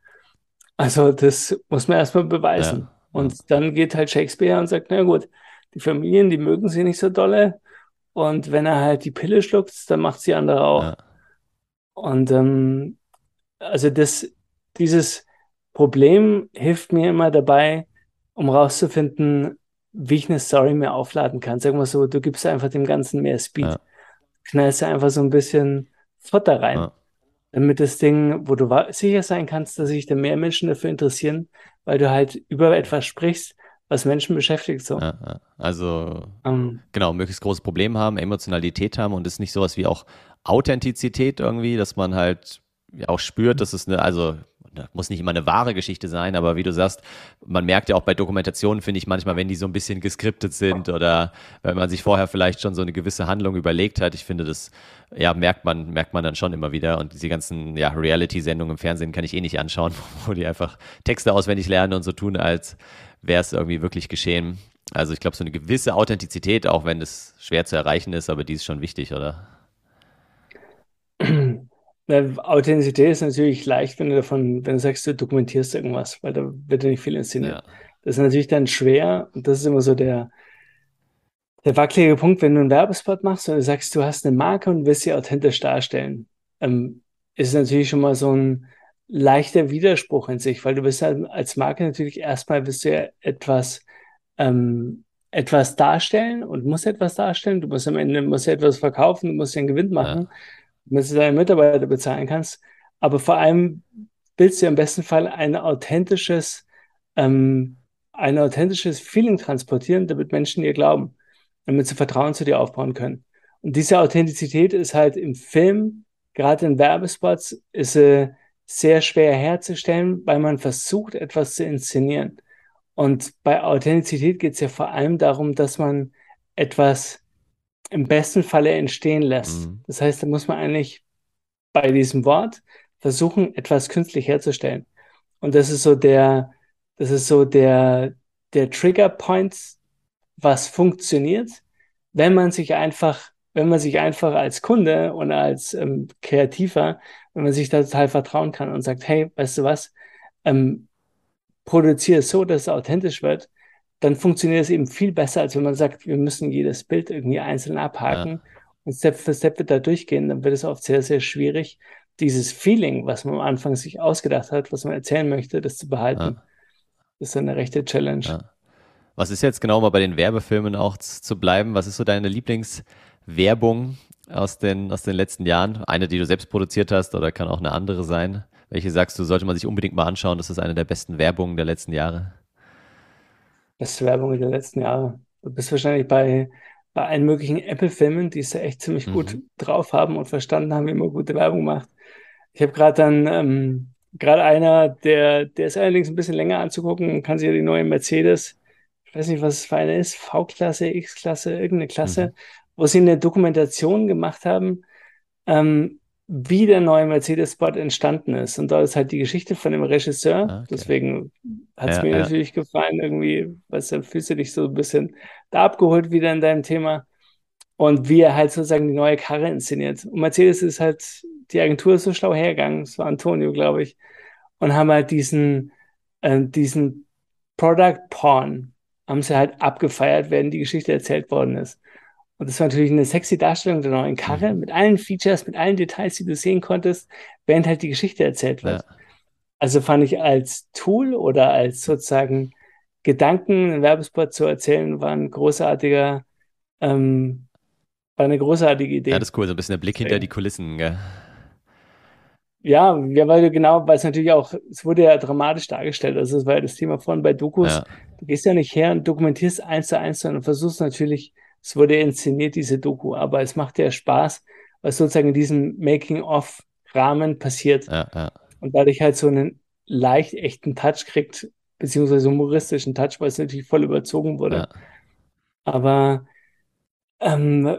Also das muss man erstmal beweisen. Ja. Und dann geht halt Shakespeare und sagt, na gut, die Familien, die mögen sie nicht so dolle. Und wenn er halt die Pille schluckt, dann macht sie andere auch. Ja. Und ähm, also das, dieses Problem hilft mir immer dabei, um rauszufinden, wie ich eine Story mehr aufladen kann. Sag mal so, du gibst einfach dem Ganzen mehr Speed. Ja. Knallst du einfach so ein bisschen Futter rein. Ja. Damit das Ding, wo du sicher sein kannst, dass sich da mehr Menschen dafür interessieren, weil du halt über etwas sprichst, was Menschen beschäftigt. So. Ja, also um, ähm. genau, möglichst großes Problem haben, Emotionalität haben und ist nicht sowas wie auch Authentizität irgendwie, dass man halt auch spürt, dass es eine, also muss nicht immer eine wahre Geschichte sein, aber wie du sagst, man merkt ja auch bei Dokumentationen, finde ich manchmal, wenn die so ein bisschen geskriptet sind oder wenn man sich vorher vielleicht schon so eine gewisse Handlung überlegt hat, ich finde, das ja, merkt man, merkt man dann schon immer wieder. Und diese ganzen ja, Reality-Sendungen im Fernsehen kann ich eh nicht anschauen, wo die einfach Texte auswendig lernen und so tun, als wäre es irgendwie wirklich geschehen. Also ich glaube, so eine gewisse Authentizität, auch wenn das schwer zu erreichen ist, aber die ist schon wichtig, oder? Authentizität ist natürlich leicht, wenn du davon, wenn du sagst, du dokumentierst irgendwas, weil da wird ja nicht viel inszeniert. Ja. Das ist natürlich dann schwer und das ist immer so der, der wackelige Punkt, wenn du einen Werbespot machst und du sagst, du hast eine Marke und willst sie authentisch darstellen, ähm, ist natürlich schon mal so ein leichter Widerspruch in sich, weil du bist ja als Marke natürlich erstmal bist du ja etwas, ähm, etwas darstellen und musst etwas darstellen. Du musst am Ende musst ja etwas verkaufen, du musst ja einen Gewinn machen. Ja damit du deine Mitarbeiter bezahlen kannst. Aber vor allem willst du im besten Fall ein authentisches, ähm, ein authentisches Feeling transportieren, damit Menschen dir glauben, damit sie Vertrauen zu dir aufbauen können. Und diese Authentizität ist halt im Film, gerade in Werbespots, ist äh, sehr schwer herzustellen, weil man versucht, etwas zu inszenieren. Und bei Authentizität geht es ja vor allem darum, dass man etwas im besten Falle entstehen lässt. Mhm. Das heißt, da muss man eigentlich bei diesem Wort versuchen, etwas künstlich herzustellen. Und das ist so der, das ist so der, der Trigger Point, was funktioniert, wenn man sich einfach, wenn man sich einfach als Kunde und als ähm, Kreativer, wenn man sich da total vertrauen kann und sagt, hey, weißt du was, ähm, produziere es so, dass es authentisch wird dann funktioniert es eben viel besser, als wenn man sagt, wir müssen jedes Bild irgendwie einzeln abhaken ja. und Step für Step wird da durchgehen. Dann wird es oft sehr, sehr schwierig, dieses Feeling, was man am Anfang sich ausgedacht hat, was man erzählen möchte, das zu behalten. Ja. Das ist eine rechte Challenge. Ja. Was ist jetzt genau mal bei den Werbefilmen auch zu bleiben? Was ist so deine Lieblingswerbung aus den, aus den letzten Jahren? Eine, die du selbst produziert hast oder kann auch eine andere sein? Welche sagst du, sollte man sich unbedingt mal anschauen? Das ist eine der besten Werbungen der letzten Jahre. Beste Werbung der letzten Jahre. Du bist wahrscheinlich bei, bei allen möglichen Apple-Filmen, die es ja echt ziemlich gut mhm. drauf haben und verstanden haben, wie man gute Werbung macht. Ich habe gerade dann ähm, gerade einer, der, der ist allerdings ein bisschen länger anzugucken, kann sich ja die neue Mercedes, ich weiß nicht, was es für eine ist, V-Klasse, X-Klasse, irgendeine Klasse, mhm. wo sie eine Dokumentation gemacht haben, ähm, wie der neue Mercedes-Spot entstanden ist. Und dort ist halt die Geschichte von dem Regisseur. Ah, okay. Deswegen hat es ja, mir ja. natürlich gefallen, irgendwie, was dann fühlst du dich so ein bisschen da abgeholt wieder in deinem Thema. Und wie er halt sozusagen die neue Karre inszeniert. Und Mercedes ist halt, die Agentur ist so schlau hergegangen, es war Antonio, glaube ich, und haben halt diesen, äh, diesen Product Porn, haben sie halt abgefeiert, während die Geschichte erzählt worden ist. Und das war natürlich eine sexy Darstellung der neuen Karre mhm. mit allen Features, mit allen Details, die du sehen konntest, während halt die Geschichte erzählt wird. Ja. Also fand ich als Tool oder als sozusagen Gedanken, einen Werbespot zu erzählen, war ein großartiger, ähm, war eine großartige Idee. Ja, das ist cool, so ein bisschen der Blick hinter die Kulissen. Gell? Ja, ja, weil du genau, weil es natürlich auch, es wurde ja dramatisch dargestellt. Also das war ja das Thema vorhin bei Dokus. Ja. Du gehst ja nicht her und dokumentierst eins zu eins, sondern versuchst natürlich es wurde inszeniert, diese Doku, aber es macht ja Spaß, was sozusagen in diesem Making-of-Rahmen passiert. Ja, ja. Und dadurch halt so einen leicht echten Touch kriegt, beziehungsweise humoristischen Touch, weil es natürlich voll überzogen wurde. Ja. Aber ähm,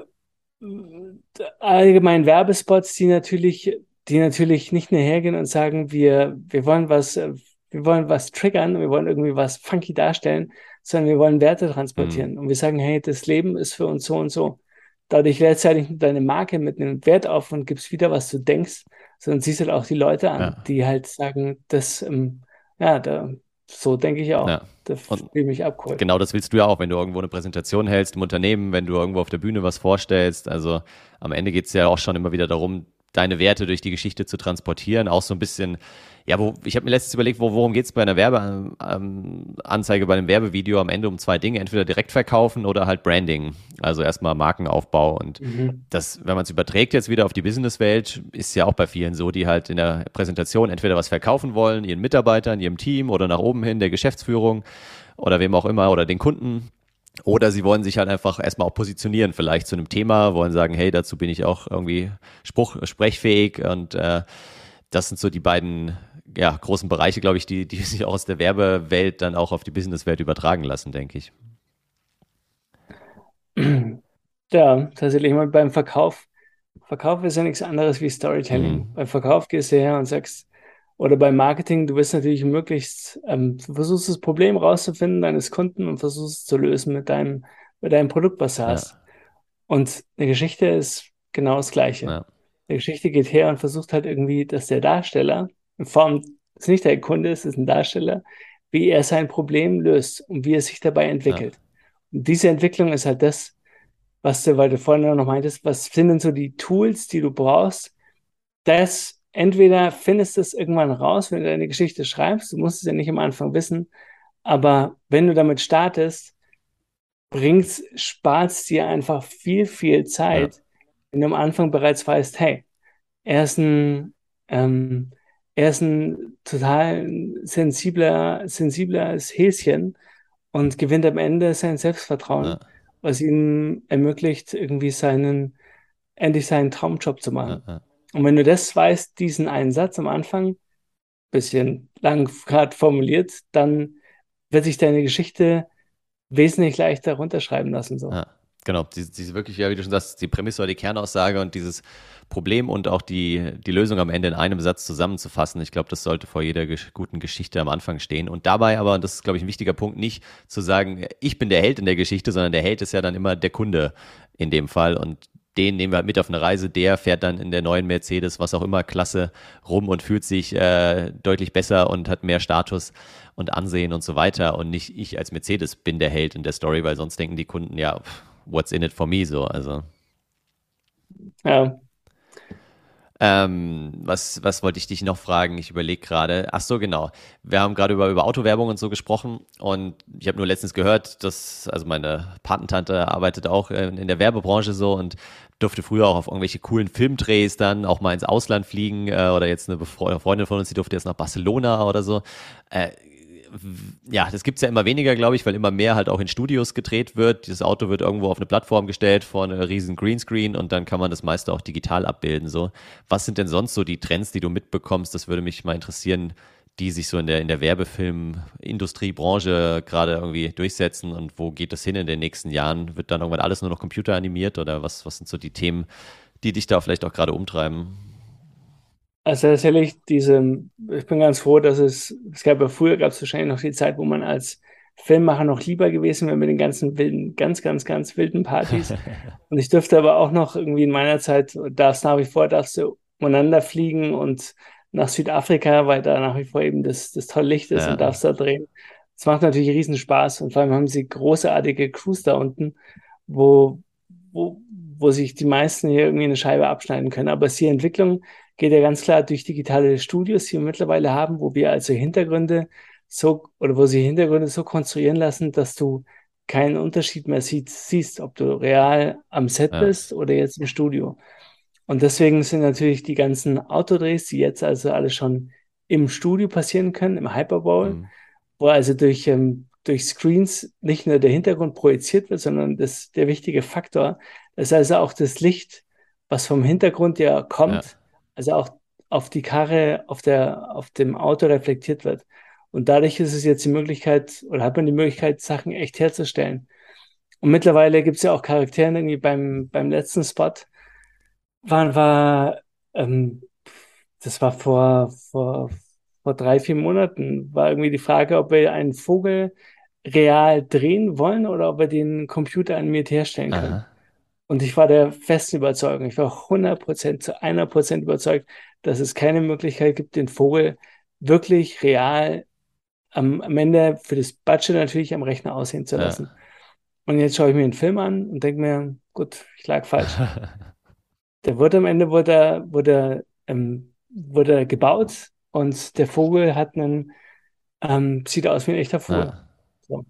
allgemein Werbespots, die natürlich, die natürlich nicht mehr hergehen und sagen, wir, wir wollen was, wir wollen was triggern, wir wollen irgendwie was funky darstellen, sondern wir wollen Werte transportieren. Mhm. Und wir sagen, hey, das Leben ist für uns so und so. Dadurch nicht deine Marke mit einem Wert auf und gibst wieder, was du denkst, sondern siehst halt auch die Leute an, ja. die halt sagen, das, ähm, ja, da, so denke ich auch. Ja. Da fühle mich abgeholt. Genau, das willst du ja auch, wenn du irgendwo eine Präsentation hältst im Unternehmen, wenn du irgendwo auf der Bühne was vorstellst. Also am Ende geht es ja auch schon immer wieder darum, deine Werte durch die Geschichte zu transportieren, auch so ein bisschen ja, wo, ich habe mir letztens überlegt, wo, worum geht es bei einer Werbeanzeige, ähm, bei einem Werbevideo am Ende um zwei Dinge, entweder direkt verkaufen oder halt Branding. Also erstmal Markenaufbau. Und mhm. das, wenn man es überträgt jetzt wieder auf die Businesswelt, ist ja auch bei vielen so, die halt in der Präsentation entweder was verkaufen wollen, ihren Mitarbeitern, ihrem Team oder nach oben hin der Geschäftsführung oder wem auch immer oder den Kunden. Oder sie wollen sich halt einfach erstmal auch positionieren, vielleicht zu einem Thema, wollen sagen, hey, dazu bin ich auch irgendwie spruch, sprechfähig und äh, das sind so die beiden ja, großen Bereiche, glaube ich, die, die sich auch aus der Werbewelt dann auch auf die Businesswelt übertragen lassen, denke ich. Ja, tatsächlich mal beim Verkauf. Verkauf ist ja nichts anderes wie Storytelling. Mhm. Beim Verkauf gehst du her und sagst, oder beim Marketing, du bist natürlich möglichst, ähm, du versuchst das Problem rauszufinden deines Kunden und versuchst es zu lösen mit deinem, mit deinem Produkt, was du ja. hast. Und eine Geschichte ist genau das Gleiche. Ja. Eine Geschichte geht her und versucht halt irgendwie, dass der Darsteller in Form, ist nicht der Kunde, es ist ein Darsteller, wie er sein Problem löst und wie er sich dabei entwickelt. Ja. Und diese Entwicklung ist halt das, was du, weil du vorhin noch meintest, was sind denn so die Tools, die du brauchst, dass entweder findest du es irgendwann raus, wenn du deine Geschichte schreibst, du musst es ja nicht am Anfang wissen, aber wenn du damit startest, bringt's, spart's dir einfach viel, viel Zeit, ja. wenn du am Anfang bereits weißt, hey, er ist ein, ähm, er ist ein total sensibler, sensibles Häschen und gewinnt am Ende sein Selbstvertrauen, ja. was ihm ermöglicht, irgendwie seinen, endlich seinen Traumjob zu machen. Ja. Und wenn du das weißt, diesen einen Satz am Anfang, bisschen lang gerade formuliert, dann wird sich deine Geschichte wesentlich leichter runterschreiben lassen. So. Ja, genau, diese, diese wirklich, ja, wie du schon sagst, die Prämisse oder die Kernaussage und dieses Problem und auch die, die Lösung am Ende in einem Satz zusammenzufassen. Ich glaube, das sollte vor jeder gesch guten Geschichte am Anfang stehen. Und dabei aber, und das ist, glaube ich, ein wichtiger Punkt, nicht zu sagen, ich bin der Held in der Geschichte, sondern der Held ist ja dann immer der Kunde in dem Fall. Und den nehmen wir halt mit auf eine Reise. Der fährt dann in der neuen Mercedes, was auch immer, klasse rum und fühlt sich äh, deutlich besser und hat mehr Status und Ansehen und so weiter. Und nicht ich als Mercedes bin der Held in der Story, weil sonst denken die Kunden, ja, what's in it for me so. Also. Ja, ähm, was, was wollte ich dich noch fragen? Ich überlege gerade. Ach so, genau. Wir haben gerade über, über Autowerbung und so gesprochen und ich habe nur letztens gehört, dass, also meine Patentante arbeitet auch in der Werbebranche so und durfte früher auch auf irgendwelche coolen Filmdrehs dann auch mal ins Ausland fliegen äh, oder jetzt eine Freundin von uns, die durfte jetzt nach Barcelona oder so. Äh, ja, das gibt's ja immer weniger, glaube ich, weil immer mehr halt auch in Studios gedreht wird. Dieses Auto wird irgendwo auf eine Plattform gestellt vor eine riesen Greenscreen und dann kann man das meiste auch digital abbilden. So, was sind denn sonst so die Trends, die du mitbekommst? Das würde mich mal interessieren, die sich so in der, in der Werbefilmindustrie, Branche gerade irgendwie durchsetzen und wo geht das hin in den nächsten Jahren? Wird dann irgendwann alles nur noch computeranimiert oder was, was sind so die Themen, die dich da vielleicht auch gerade umtreiben? Also tatsächlich, diese, ich bin ganz froh, dass es, es gab ja früher, gab es wahrscheinlich noch die Zeit, wo man als Filmmacher noch lieber gewesen wäre mit den ganzen wilden, ganz, ganz, ganz wilden Partys. und ich dürfte aber auch noch irgendwie in meiner Zeit, darfst nach wie vor, darfst du umeinander fliegen und nach Südafrika, weil da nach wie vor eben das, das tolle Licht ist ja. und darfst da drehen. Es macht natürlich riesen Spaß und vor allem haben sie großartige Crews da unten, wo, wo, wo sich die meisten hier irgendwie eine Scheibe abschneiden können. Aber die Entwicklung geht ja ganz klar durch digitale Studios, die wir mittlerweile haben, wo wir also Hintergründe so oder wo sie Hintergründe so konstruieren lassen, dass du keinen Unterschied mehr siehst, siehst ob du real am Set ja. bist oder jetzt im Studio. Und deswegen sind natürlich die ganzen Autodrehs, die jetzt also alle schon im Studio passieren können, im Hyperbowl, mhm. wo also durch, ähm, durch Screens nicht nur der Hintergrund projiziert wird, sondern das, der wichtige Faktor ist also auch das Licht, was vom Hintergrund ja kommt, ja. also auch auf die Karre, auf, der, auf dem Auto reflektiert wird. Und dadurch ist es jetzt die Möglichkeit, oder hat man die Möglichkeit, Sachen echt herzustellen. Und mittlerweile gibt es ja auch Charaktere, irgendwie beim, beim letzten Spot, war, war ähm, das war vor, vor, vor drei, vier Monaten, war irgendwie die Frage, ob wir einen Vogel real drehen wollen oder ob wir den Computer animiert herstellen können. Aha. Und ich war der festen Überzeugung, ich war 100% zu einer Prozent überzeugt, dass es keine Möglichkeit gibt, den Vogel wirklich real am, am Ende für das Budget natürlich am Rechner aussehen zu lassen. Ja. Und jetzt schaue ich mir den Film an und denke mir, gut, ich lag falsch. Der wurde am Ende wurde, wurde, ähm, wurde gebaut und der Vogel hat einen, ähm, sieht aus wie ein echter Vogel. Ja. So.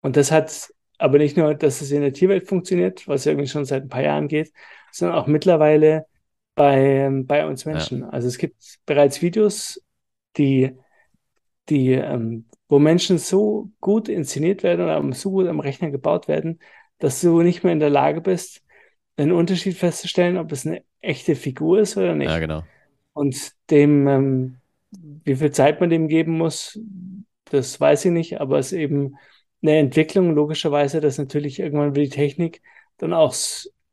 Und das hat aber nicht nur, dass es in der Tierwelt funktioniert, was irgendwie schon seit ein paar Jahren geht, sondern auch mittlerweile bei, bei uns Menschen. Ja. Also es gibt bereits Videos, die, die, ähm, wo Menschen so gut inszeniert werden oder so gut am Rechner gebaut werden, dass du nicht mehr in der Lage bist, einen Unterschied festzustellen, ob es eine echte Figur ist oder nicht. Ja, genau. Und dem, ähm, wie viel Zeit man dem geben muss, das weiß ich nicht, aber es ist eben eine Entwicklung, logischerweise, dass natürlich irgendwann wird die Technik dann auch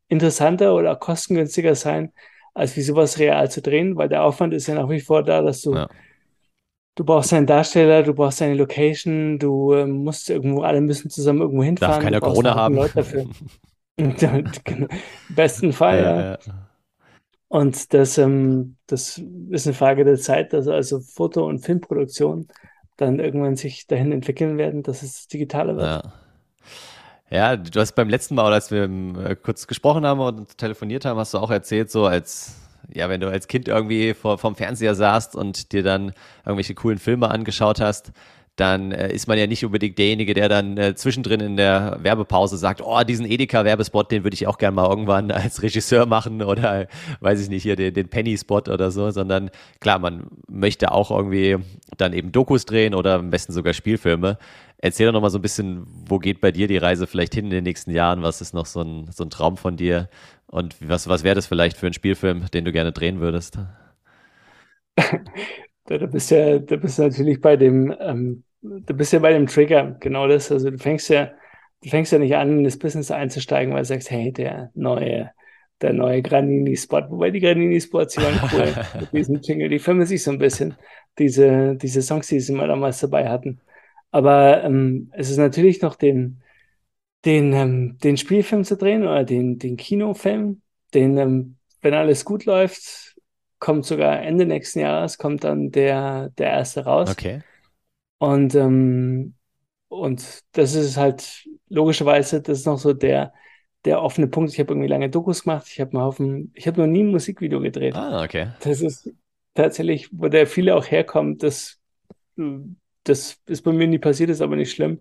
interessanter oder kostengünstiger sein, als wie sowas real zu drehen, weil der Aufwand ist ja nach wie vor da, dass du ja. Du brauchst einen Darsteller, du brauchst eine Location, du äh, musst irgendwo, alle müssen zusammen irgendwo hinfahren. Darf keine Corona haben. Im besten Fall, ja. ja. Und das, ähm, das ist eine Frage der Zeit, dass also Foto- und Filmproduktion dann irgendwann sich dahin entwickeln werden, dass es digitaler wird. Ja. Ja, du hast beim letzten Mal, als wir äh, kurz gesprochen haben und telefoniert haben, hast du auch erzählt, so als, ja, wenn du als Kind irgendwie vor, vorm Fernseher saßt und dir dann irgendwelche coolen Filme angeschaut hast, dann äh, ist man ja nicht unbedingt derjenige, der dann äh, zwischendrin in der Werbepause sagt, oh, diesen Edeka-Werbespot, den würde ich auch gerne mal irgendwann als Regisseur machen oder weiß ich nicht, hier den, den Penny-Spot oder so, sondern klar, man möchte auch irgendwie dann eben Dokus drehen oder am besten sogar Spielfilme. Erzähl doch nochmal so ein bisschen, wo geht bei dir die Reise vielleicht hin in den nächsten Jahren? Was ist noch so ein, so ein Traum von dir? Und was, was wäre das vielleicht für ein Spielfilm, den du gerne drehen würdest? Da bist ja, da bist du natürlich bei dem ähm, du bist ja bei dem Trigger, genau das. Also du fängst ja, du fängst ja nicht an, in das Business einzusteigen, weil du sagst, hey, der neue, der neue Granini-Spot, wobei die Granini-Spots, die waren cool mit diesem Jingle, die vermisse ich so ein bisschen, diese, diese Songs, die sie mal damals dabei hatten. Aber ähm, es ist natürlich noch den, den, ähm, den Spielfilm zu drehen oder den, den Kinofilm, den, ähm, wenn alles gut läuft, kommt sogar Ende nächsten Jahres, kommt dann der, der erste raus. Okay. Und, ähm, und das ist halt logischerweise, das ist noch so der, der offene Punkt. Ich habe irgendwie lange Dokus gemacht. Ich habe auf dem, ich habe noch nie ein Musikvideo gedreht. Ah, okay. Das ist tatsächlich, wo der viele auch herkommt, das, das ist bei mir nie passiert, ist aber nicht schlimm.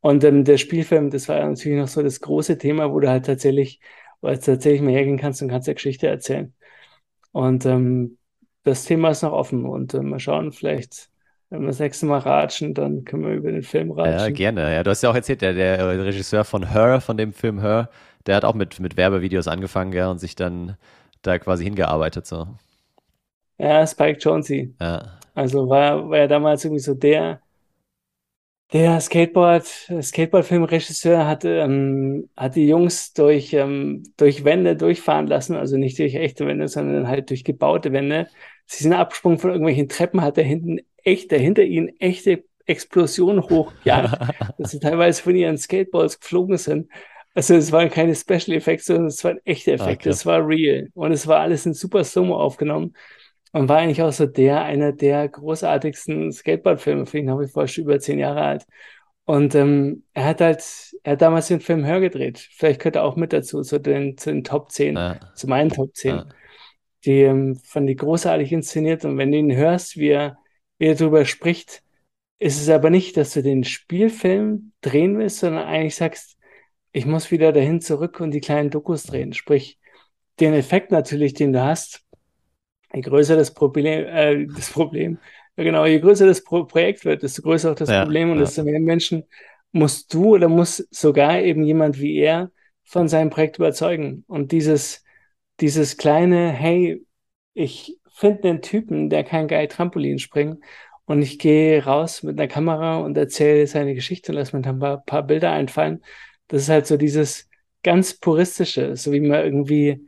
Und ähm, der Spielfilm, das war natürlich noch so das große Thema, wo du halt tatsächlich, wo du tatsächlich mal hergehen kannst und kannst der Geschichte erzählen. Und ähm, das Thema ist noch offen und äh, mal schauen, vielleicht wenn wir das nächste Mal ratschen, dann können wir über den Film ratschen. Ja, gerne. Ja, du hast ja auch erzählt, der, der Regisseur von Her, von dem Film Her, der hat auch mit, mit Werbevideos angefangen, ja, und sich dann da quasi hingearbeitet, so. Ja, Spike Jonze. Ja. Also war, war ja damals irgendwie so der, der Skateboard, Skateboard-Filmregisseur hat, ähm, hat die Jungs durch, ähm, durch Wände durchfahren lassen, also nicht durch echte Wände, sondern halt durch gebaute Wände. Sie sind abgesprungen von irgendwelchen Treppen, hat er hinten echt, der hinter ihnen echte Explosionen hochgejagt, dass sie teilweise von ihren Skateboards geflogen sind. Also es waren keine Special Effects, sondern es waren echte ah, Effekte. Es war real. Und es war alles in super Slow-Mo aufgenommen. Und war eigentlich auch so der, einer der großartigsten Skateboard-Filme. Für ihn habe ich vorher schon über zehn Jahre alt. Und ähm, er hat halt, er hat damals den Film Hör gedreht. Vielleicht gehört er auch mit dazu, zu den, zu den Top 10, ja. zu meinen Top 10. Ja. Die ähm, fand ich großartig inszeniert. Und wenn du ihn hörst, wie er, er darüber spricht, ist es aber nicht, dass du den Spielfilm drehen willst, sondern eigentlich sagst, ich muss wieder dahin zurück und die kleinen Dokus drehen. Sprich, den Effekt natürlich, den du hast, je größer das Problem, äh, das Problem, genau, je größer das Pro Projekt wird, desto größer auch das ja, Problem und ja. desto mehr Menschen musst du oder muss sogar eben jemand wie er von seinem Projekt überzeugen. Und dieses, dieses kleine, hey, ich finde einen Typen, der kann geil Trampolin springen und ich gehe raus mit einer Kamera und erzähle seine Geschichte und lasse mir ein paar, paar Bilder einfallen das ist halt so dieses ganz puristische, so wie man irgendwie,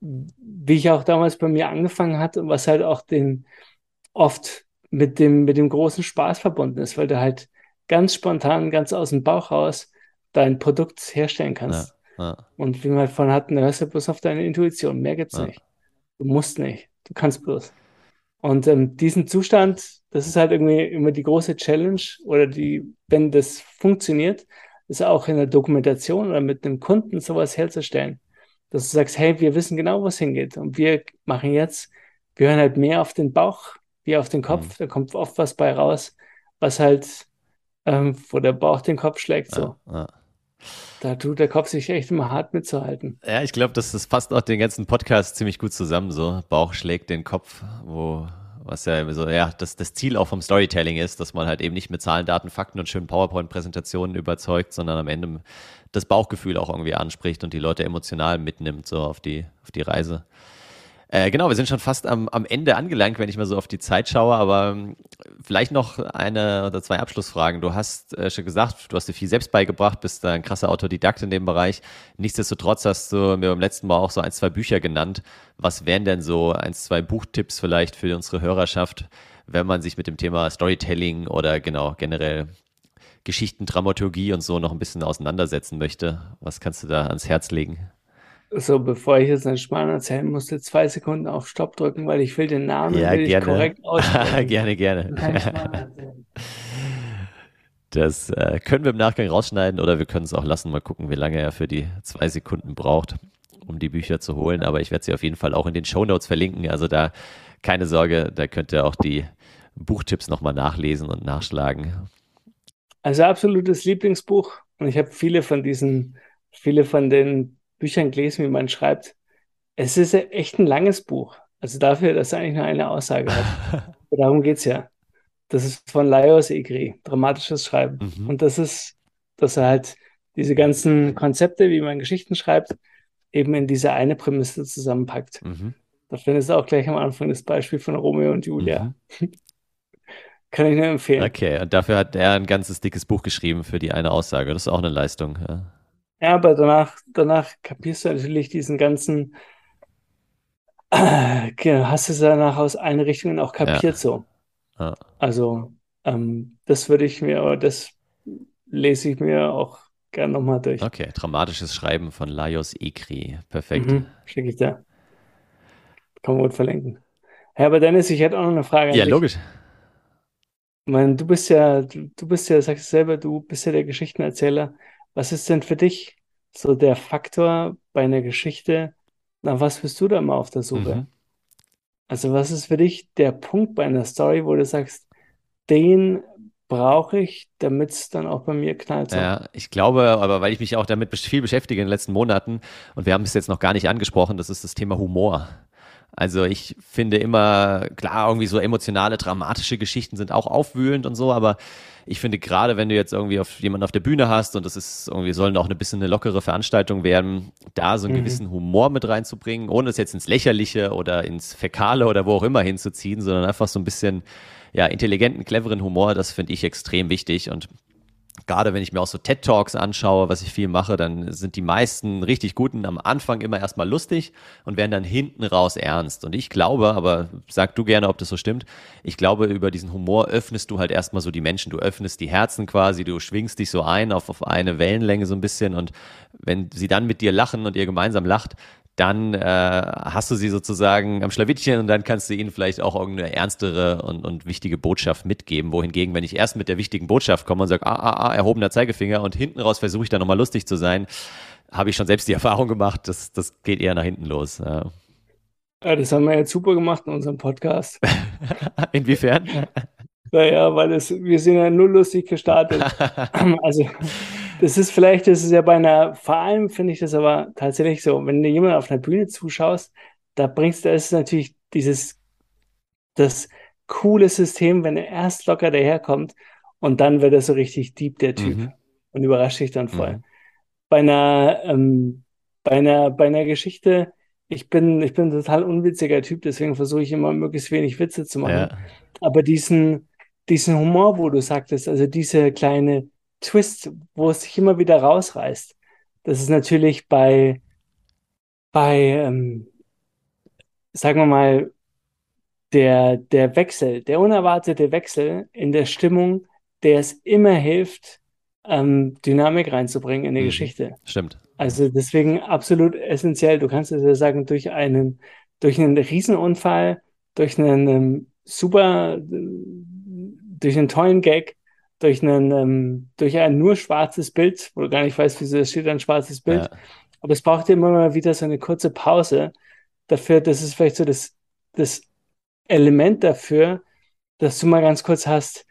wie ich auch damals bei mir angefangen hatte, was halt auch den oft mit dem, mit dem großen Spaß verbunden ist, weil du halt ganz spontan, ganz aus dem Bauch raus dein Produkt herstellen kannst. Ja, ja. Und wie wir halt vorhin hatten, hörst du bloß auf deine Intuition. Mehr gibt's ja. nicht. Du musst nicht. Du kannst bloß. Und ähm, diesen Zustand, das ist halt irgendwie immer die große Challenge oder die, wenn das funktioniert, ist auch in der Dokumentation oder mit einem Kunden sowas herzustellen. Dass du sagst, hey, wir wissen genau, wo es hingeht. Und wir machen jetzt, wir hören halt mehr auf den Bauch wie auf den Kopf. Mhm. Da kommt oft was bei raus, was halt, ähm, wo der Bauch den Kopf schlägt. So. Ja, ja. Da tut der Kopf sich echt immer hart mitzuhalten. Ja, ich glaube, das, das passt auch den ganzen Podcast ziemlich gut zusammen. So, Bauch schlägt den Kopf, wo was ja so, ja, das, das Ziel auch vom Storytelling ist, dass man halt eben nicht mit Zahlen, Daten, Fakten und schönen PowerPoint-Präsentationen überzeugt, sondern am Ende das Bauchgefühl auch irgendwie anspricht und die Leute emotional mitnimmt, so auf die, auf die Reise. Äh, genau, wir sind schon fast am, am Ende angelangt, wenn ich mal so auf die Zeit schaue, aber ähm, vielleicht noch eine oder zwei Abschlussfragen. Du hast äh, schon gesagt, du hast dir viel selbst beigebracht, bist ein krasser Autodidakt in dem Bereich. Nichtsdestotrotz hast du mir beim letzten Mal auch so ein, zwei Bücher genannt. Was wären denn so ein, zwei Buchtipps vielleicht für unsere Hörerschaft, wenn man sich mit dem Thema Storytelling oder genau generell Geschichten, Dramaturgie und so noch ein bisschen auseinandersetzen möchte? Was kannst du da ans Herz legen? So, bevor ich jetzt einen Schmarrn erzählen musste, zwei Sekunden auf Stopp drücken, weil ich will den Namen ja, will gerne. korrekt aussprechen. gerne, gerne. Das äh, können wir im Nachgang rausschneiden oder wir können es auch lassen. Mal gucken, wie lange er für die zwei Sekunden braucht, um die Bücher zu holen. Aber ich werde sie auf jeden Fall auch in den Show Notes verlinken. Also da keine Sorge, da könnt ihr auch die Buchtipps nochmal nachlesen und nachschlagen. Also absolutes Lieblingsbuch. Und ich habe viele von diesen, viele von den Büchern gelesen, wie man schreibt. Es ist echt ein langes Buch. Also dafür, dass es eigentlich nur eine Aussage hat. Darum geht es ja. Das ist von Laios Egri, dramatisches Schreiben. Mhm. Und das ist, dass er halt diese ganzen Konzepte, wie man Geschichten schreibt, eben in diese eine Prämisse zusammenpackt. Mhm. Da findest du auch gleich am Anfang das Beispiel von Romeo und Julia. Mhm. Kann ich nur empfehlen. Okay, und dafür hat er ein ganzes dickes Buch geschrieben für die eine Aussage. Das ist auch eine Leistung. Ja. Ja, aber danach, danach kapierst du natürlich diesen ganzen, äh, hast du es danach aus allen Richtungen auch kapiert ja. so. Ja. Also, ähm, das würde ich mir, das lese ich mir auch gerne nochmal durch. Okay, dramatisches Schreiben von Laios Ekri. Perfekt. Mhm, Schicke ich da. Kann man gut verlinken. Ja, aber Dennis, ich hätte auch noch eine Frage. Ja, logisch. Ich meine, du bist ja, du, du bist ja, sagst du selber, du bist ja der Geschichtenerzähler. Was ist denn für dich so der Faktor bei einer Geschichte? Nach was bist du da immer auf der Suche? Mhm. Also, was ist für dich der Punkt bei einer Story, wo du sagst, den brauche ich, damit es dann auch bei mir knallt? Ja, ich glaube, aber weil ich mich auch damit viel beschäftige in den letzten Monaten und wir haben es jetzt noch gar nicht angesprochen, das ist das Thema Humor. Also ich finde immer, klar, irgendwie so emotionale, dramatische Geschichten sind auch aufwühlend und so, aber ich finde gerade, wenn du jetzt irgendwie auf jemanden auf der Bühne hast und das ist irgendwie, sollen auch ein bisschen eine lockere Veranstaltung werden, da so einen mhm. gewissen Humor mit reinzubringen, ohne es jetzt ins Lächerliche oder ins Fäkale oder wo auch immer hinzuziehen, sondern einfach so ein bisschen, ja, intelligenten, cleveren Humor, das finde ich extrem wichtig und gerade wenn ich mir auch so TED Talks anschaue, was ich viel mache, dann sind die meisten richtig guten am Anfang immer erstmal lustig und werden dann hinten raus ernst. Und ich glaube, aber sag du gerne, ob das so stimmt, ich glaube, über diesen Humor öffnest du halt erstmal so die Menschen, du öffnest die Herzen quasi, du schwingst dich so ein auf, auf eine Wellenlänge so ein bisschen und wenn sie dann mit dir lachen und ihr gemeinsam lacht, dann äh, hast du sie sozusagen am Schlawittchen und dann kannst du ihnen vielleicht auch irgendeine ernstere und, und wichtige Botschaft mitgeben. Wohingegen, wenn ich erst mit der wichtigen Botschaft komme und sage, ah, ah, ah, erhobener Zeigefinger und hinten raus versuche ich dann nochmal lustig zu sein, habe ich schon selbst die Erfahrung gemacht, das, das geht eher nach hinten los. Ja. Ja, das haben wir jetzt super gemacht in unserem Podcast. Inwiefern? Naja, weil es, wir sind ja nur lustig gestartet. also das ist vielleicht, das ist ja bei einer, vor allem finde ich das aber tatsächlich so, wenn du jemand auf einer Bühne zuschaust, da bringst du, das ist natürlich dieses, das coole System, wenn er erst locker daherkommt und dann wird er so richtig deep, der Typ, mhm. und überrascht dich dann voll. Mhm. Bei einer, ähm, bei einer, bei einer Geschichte, ich bin, ich bin ein total unwitziger Typ, deswegen versuche ich immer möglichst wenig Witze zu machen. Ja. Aber diesen, diesen Humor, wo du sagtest, also diese kleine Twist, wo es sich immer wieder rausreißt. Das ist natürlich bei, bei ähm, sagen wir mal, der, der Wechsel, der unerwartete Wechsel in der Stimmung, der es immer hilft, ähm, Dynamik reinzubringen in die mhm. Geschichte. Stimmt. Also deswegen absolut essentiell. Du kannst es ja sagen, durch einen, durch einen Riesenunfall, durch einen ähm, super, durch einen tollen Gag, durch, einen, ähm, durch ein nur schwarzes Bild, wo du gar nicht weißt, wieso es steht ein schwarzes Bild. Ja. Aber es braucht immer mal wieder so eine kurze Pause dafür, das ist vielleicht so das, das Element dafür, dass du mal ganz kurz hast,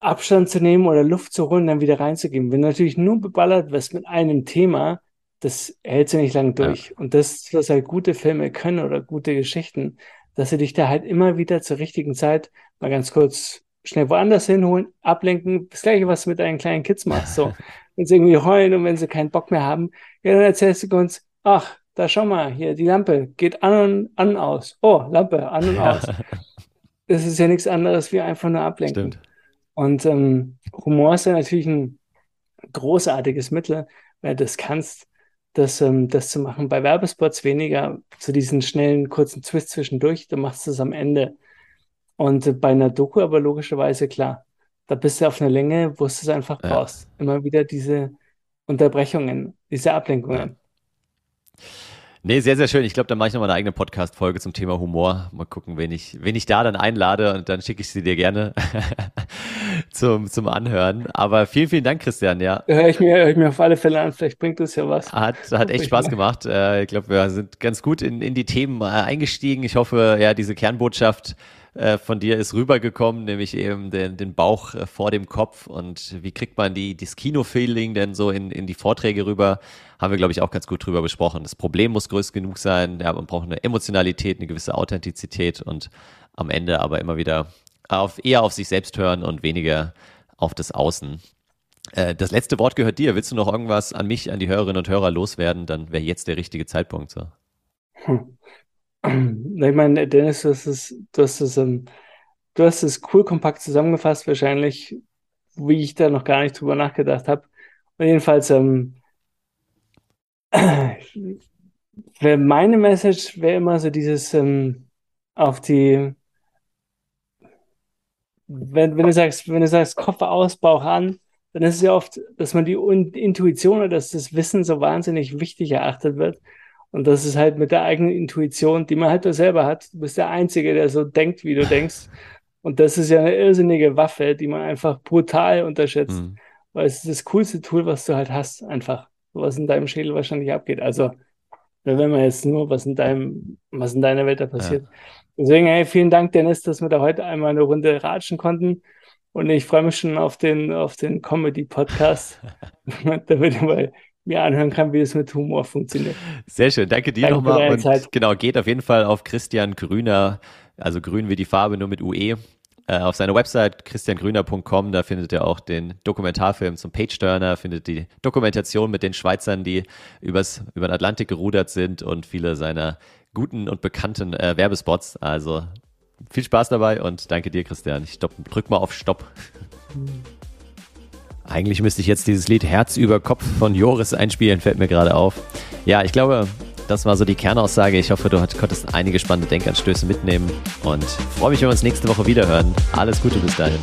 Abstand zu nehmen oder Luft zu holen, dann wieder reinzugeben. Wenn du natürlich nur beballert wirst mit einem Thema, das hältst du nicht lang durch. Ja. Und das, was halt gute Filme können oder gute Geschichten, dass sie dich da halt immer wieder zur richtigen Zeit mal ganz kurz schnell woanders hinholen, ablenken. Das gleiche, was du mit deinen kleinen Kids machst. So, wenn sie irgendwie heulen und wenn sie keinen Bock mehr haben, ja, dann erzählst du uns, ach, da schau mal, hier, die Lampe geht an und an aus. Oh, Lampe, an und aus. das ist ja nichts anderes wie einfach nur ablenken. Stimmt. Und ähm, Humor ist ja natürlich ein großartiges Mittel, weil du das kannst, das, ähm, das zu machen. Bei Werbespots weniger zu diesen schnellen, kurzen Twist zwischendurch. Du machst es am Ende und bei einer Doku aber logischerweise klar. Da bist du auf einer Länge, wo du es einfach ja. brauchst. Immer wieder diese Unterbrechungen, diese Ablenkungen. Ja. Nee, sehr, sehr schön. Ich glaube, da mache ich nochmal eine eigene Podcast-Folge zum Thema Humor. Mal gucken, wen ich, wen ich da dann einlade und dann schicke ich sie dir gerne zum, zum Anhören. Aber vielen, vielen Dank, Christian, ja. Höre ich mir, hör ich mir auf alle Fälle an, vielleicht bringt das ja was. Hat, hat echt Spaß gemacht. Äh, ich glaube, wir sind ganz gut in, in die Themen äh, eingestiegen. Ich hoffe, ja, diese Kernbotschaft äh, von dir ist rübergekommen, nämlich eben den, den Bauch äh, vor dem Kopf und wie kriegt man die, das Kino-Feeling denn so in, in die Vorträge rüber, haben wir, glaube ich, auch ganz gut drüber besprochen. Das Problem muss größt genug sein, ja, man braucht eine Emotionalität, eine gewisse Authentizität und am Ende aber immer wieder auf, eher auf sich selbst hören und weniger auf das Außen. Äh, das letzte Wort gehört dir. Willst du noch irgendwas an mich, an die Hörerinnen und Hörer loswerden? Dann wäre jetzt der richtige Zeitpunkt. So. Hm. Ich meine, Dennis, du hast es, du hast es, ähm, du hast es cool kompakt zusammengefasst, wahrscheinlich, wie ich da noch gar nicht drüber nachgedacht habe. Und jedenfalls, ähm, meine Message wäre immer so dieses ähm, auf die, wenn, wenn du sagst, wenn du sagst, Kopf aus, Bauch an, dann ist es ja oft, dass man die Intuition oder dass das Wissen so wahnsinnig wichtig erachtet wird. Und das ist halt mit der eigenen Intuition, die man halt nur selber hat. Du bist der Einzige, der so denkt, wie du denkst. Und das ist ja eine irrsinnige Waffe, die man einfach brutal unterschätzt. Mhm. Weil es ist das coolste Tool, was du halt hast, einfach. Was in deinem Schädel wahrscheinlich abgeht. Also, wenn man jetzt nur, was in deinem, was in deiner Welt da passiert. Ja. Deswegen, hey, vielen Dank, Dennis, dass wir da heute einmal eine Runde ratschen konnten. Und ich freue mich schon auf den, auf den Comedy-Podcast. da wird über mir anhören kann, wie es mit Humor funktioniert. Sehr schön, danke dir nochmal. Und Zeit. genau, geht auf jeden Fall auf Christian Grüner, also grün wie die Farbe, nur mit UE. Äh, auf seiner Website christiangrüner.com, da findet ihr auch den Dokumentarfilm zum Page Turner, findet die Dokumentation mit den Schweizern, die übers, über den Atlantik gerudert sind und viele seiner guten und bekannten äh, Werbespots. Also viel Spaß dabei und danke dir, Christian. Ich stopp, drück mal auf Stopp. Eigentlich müsste ich jetzt dieses Lied Herz über Kopf von Joris einspielen, fällt mir gerade auf. Ja, ich glaube, das war so die Kernaussage. Ich hoffe, du konntest einige spannende Denkanstöße mitnehmen und freue mich, wenn wir uns nächste Woche wiederhören. Alles Gute bis dahin.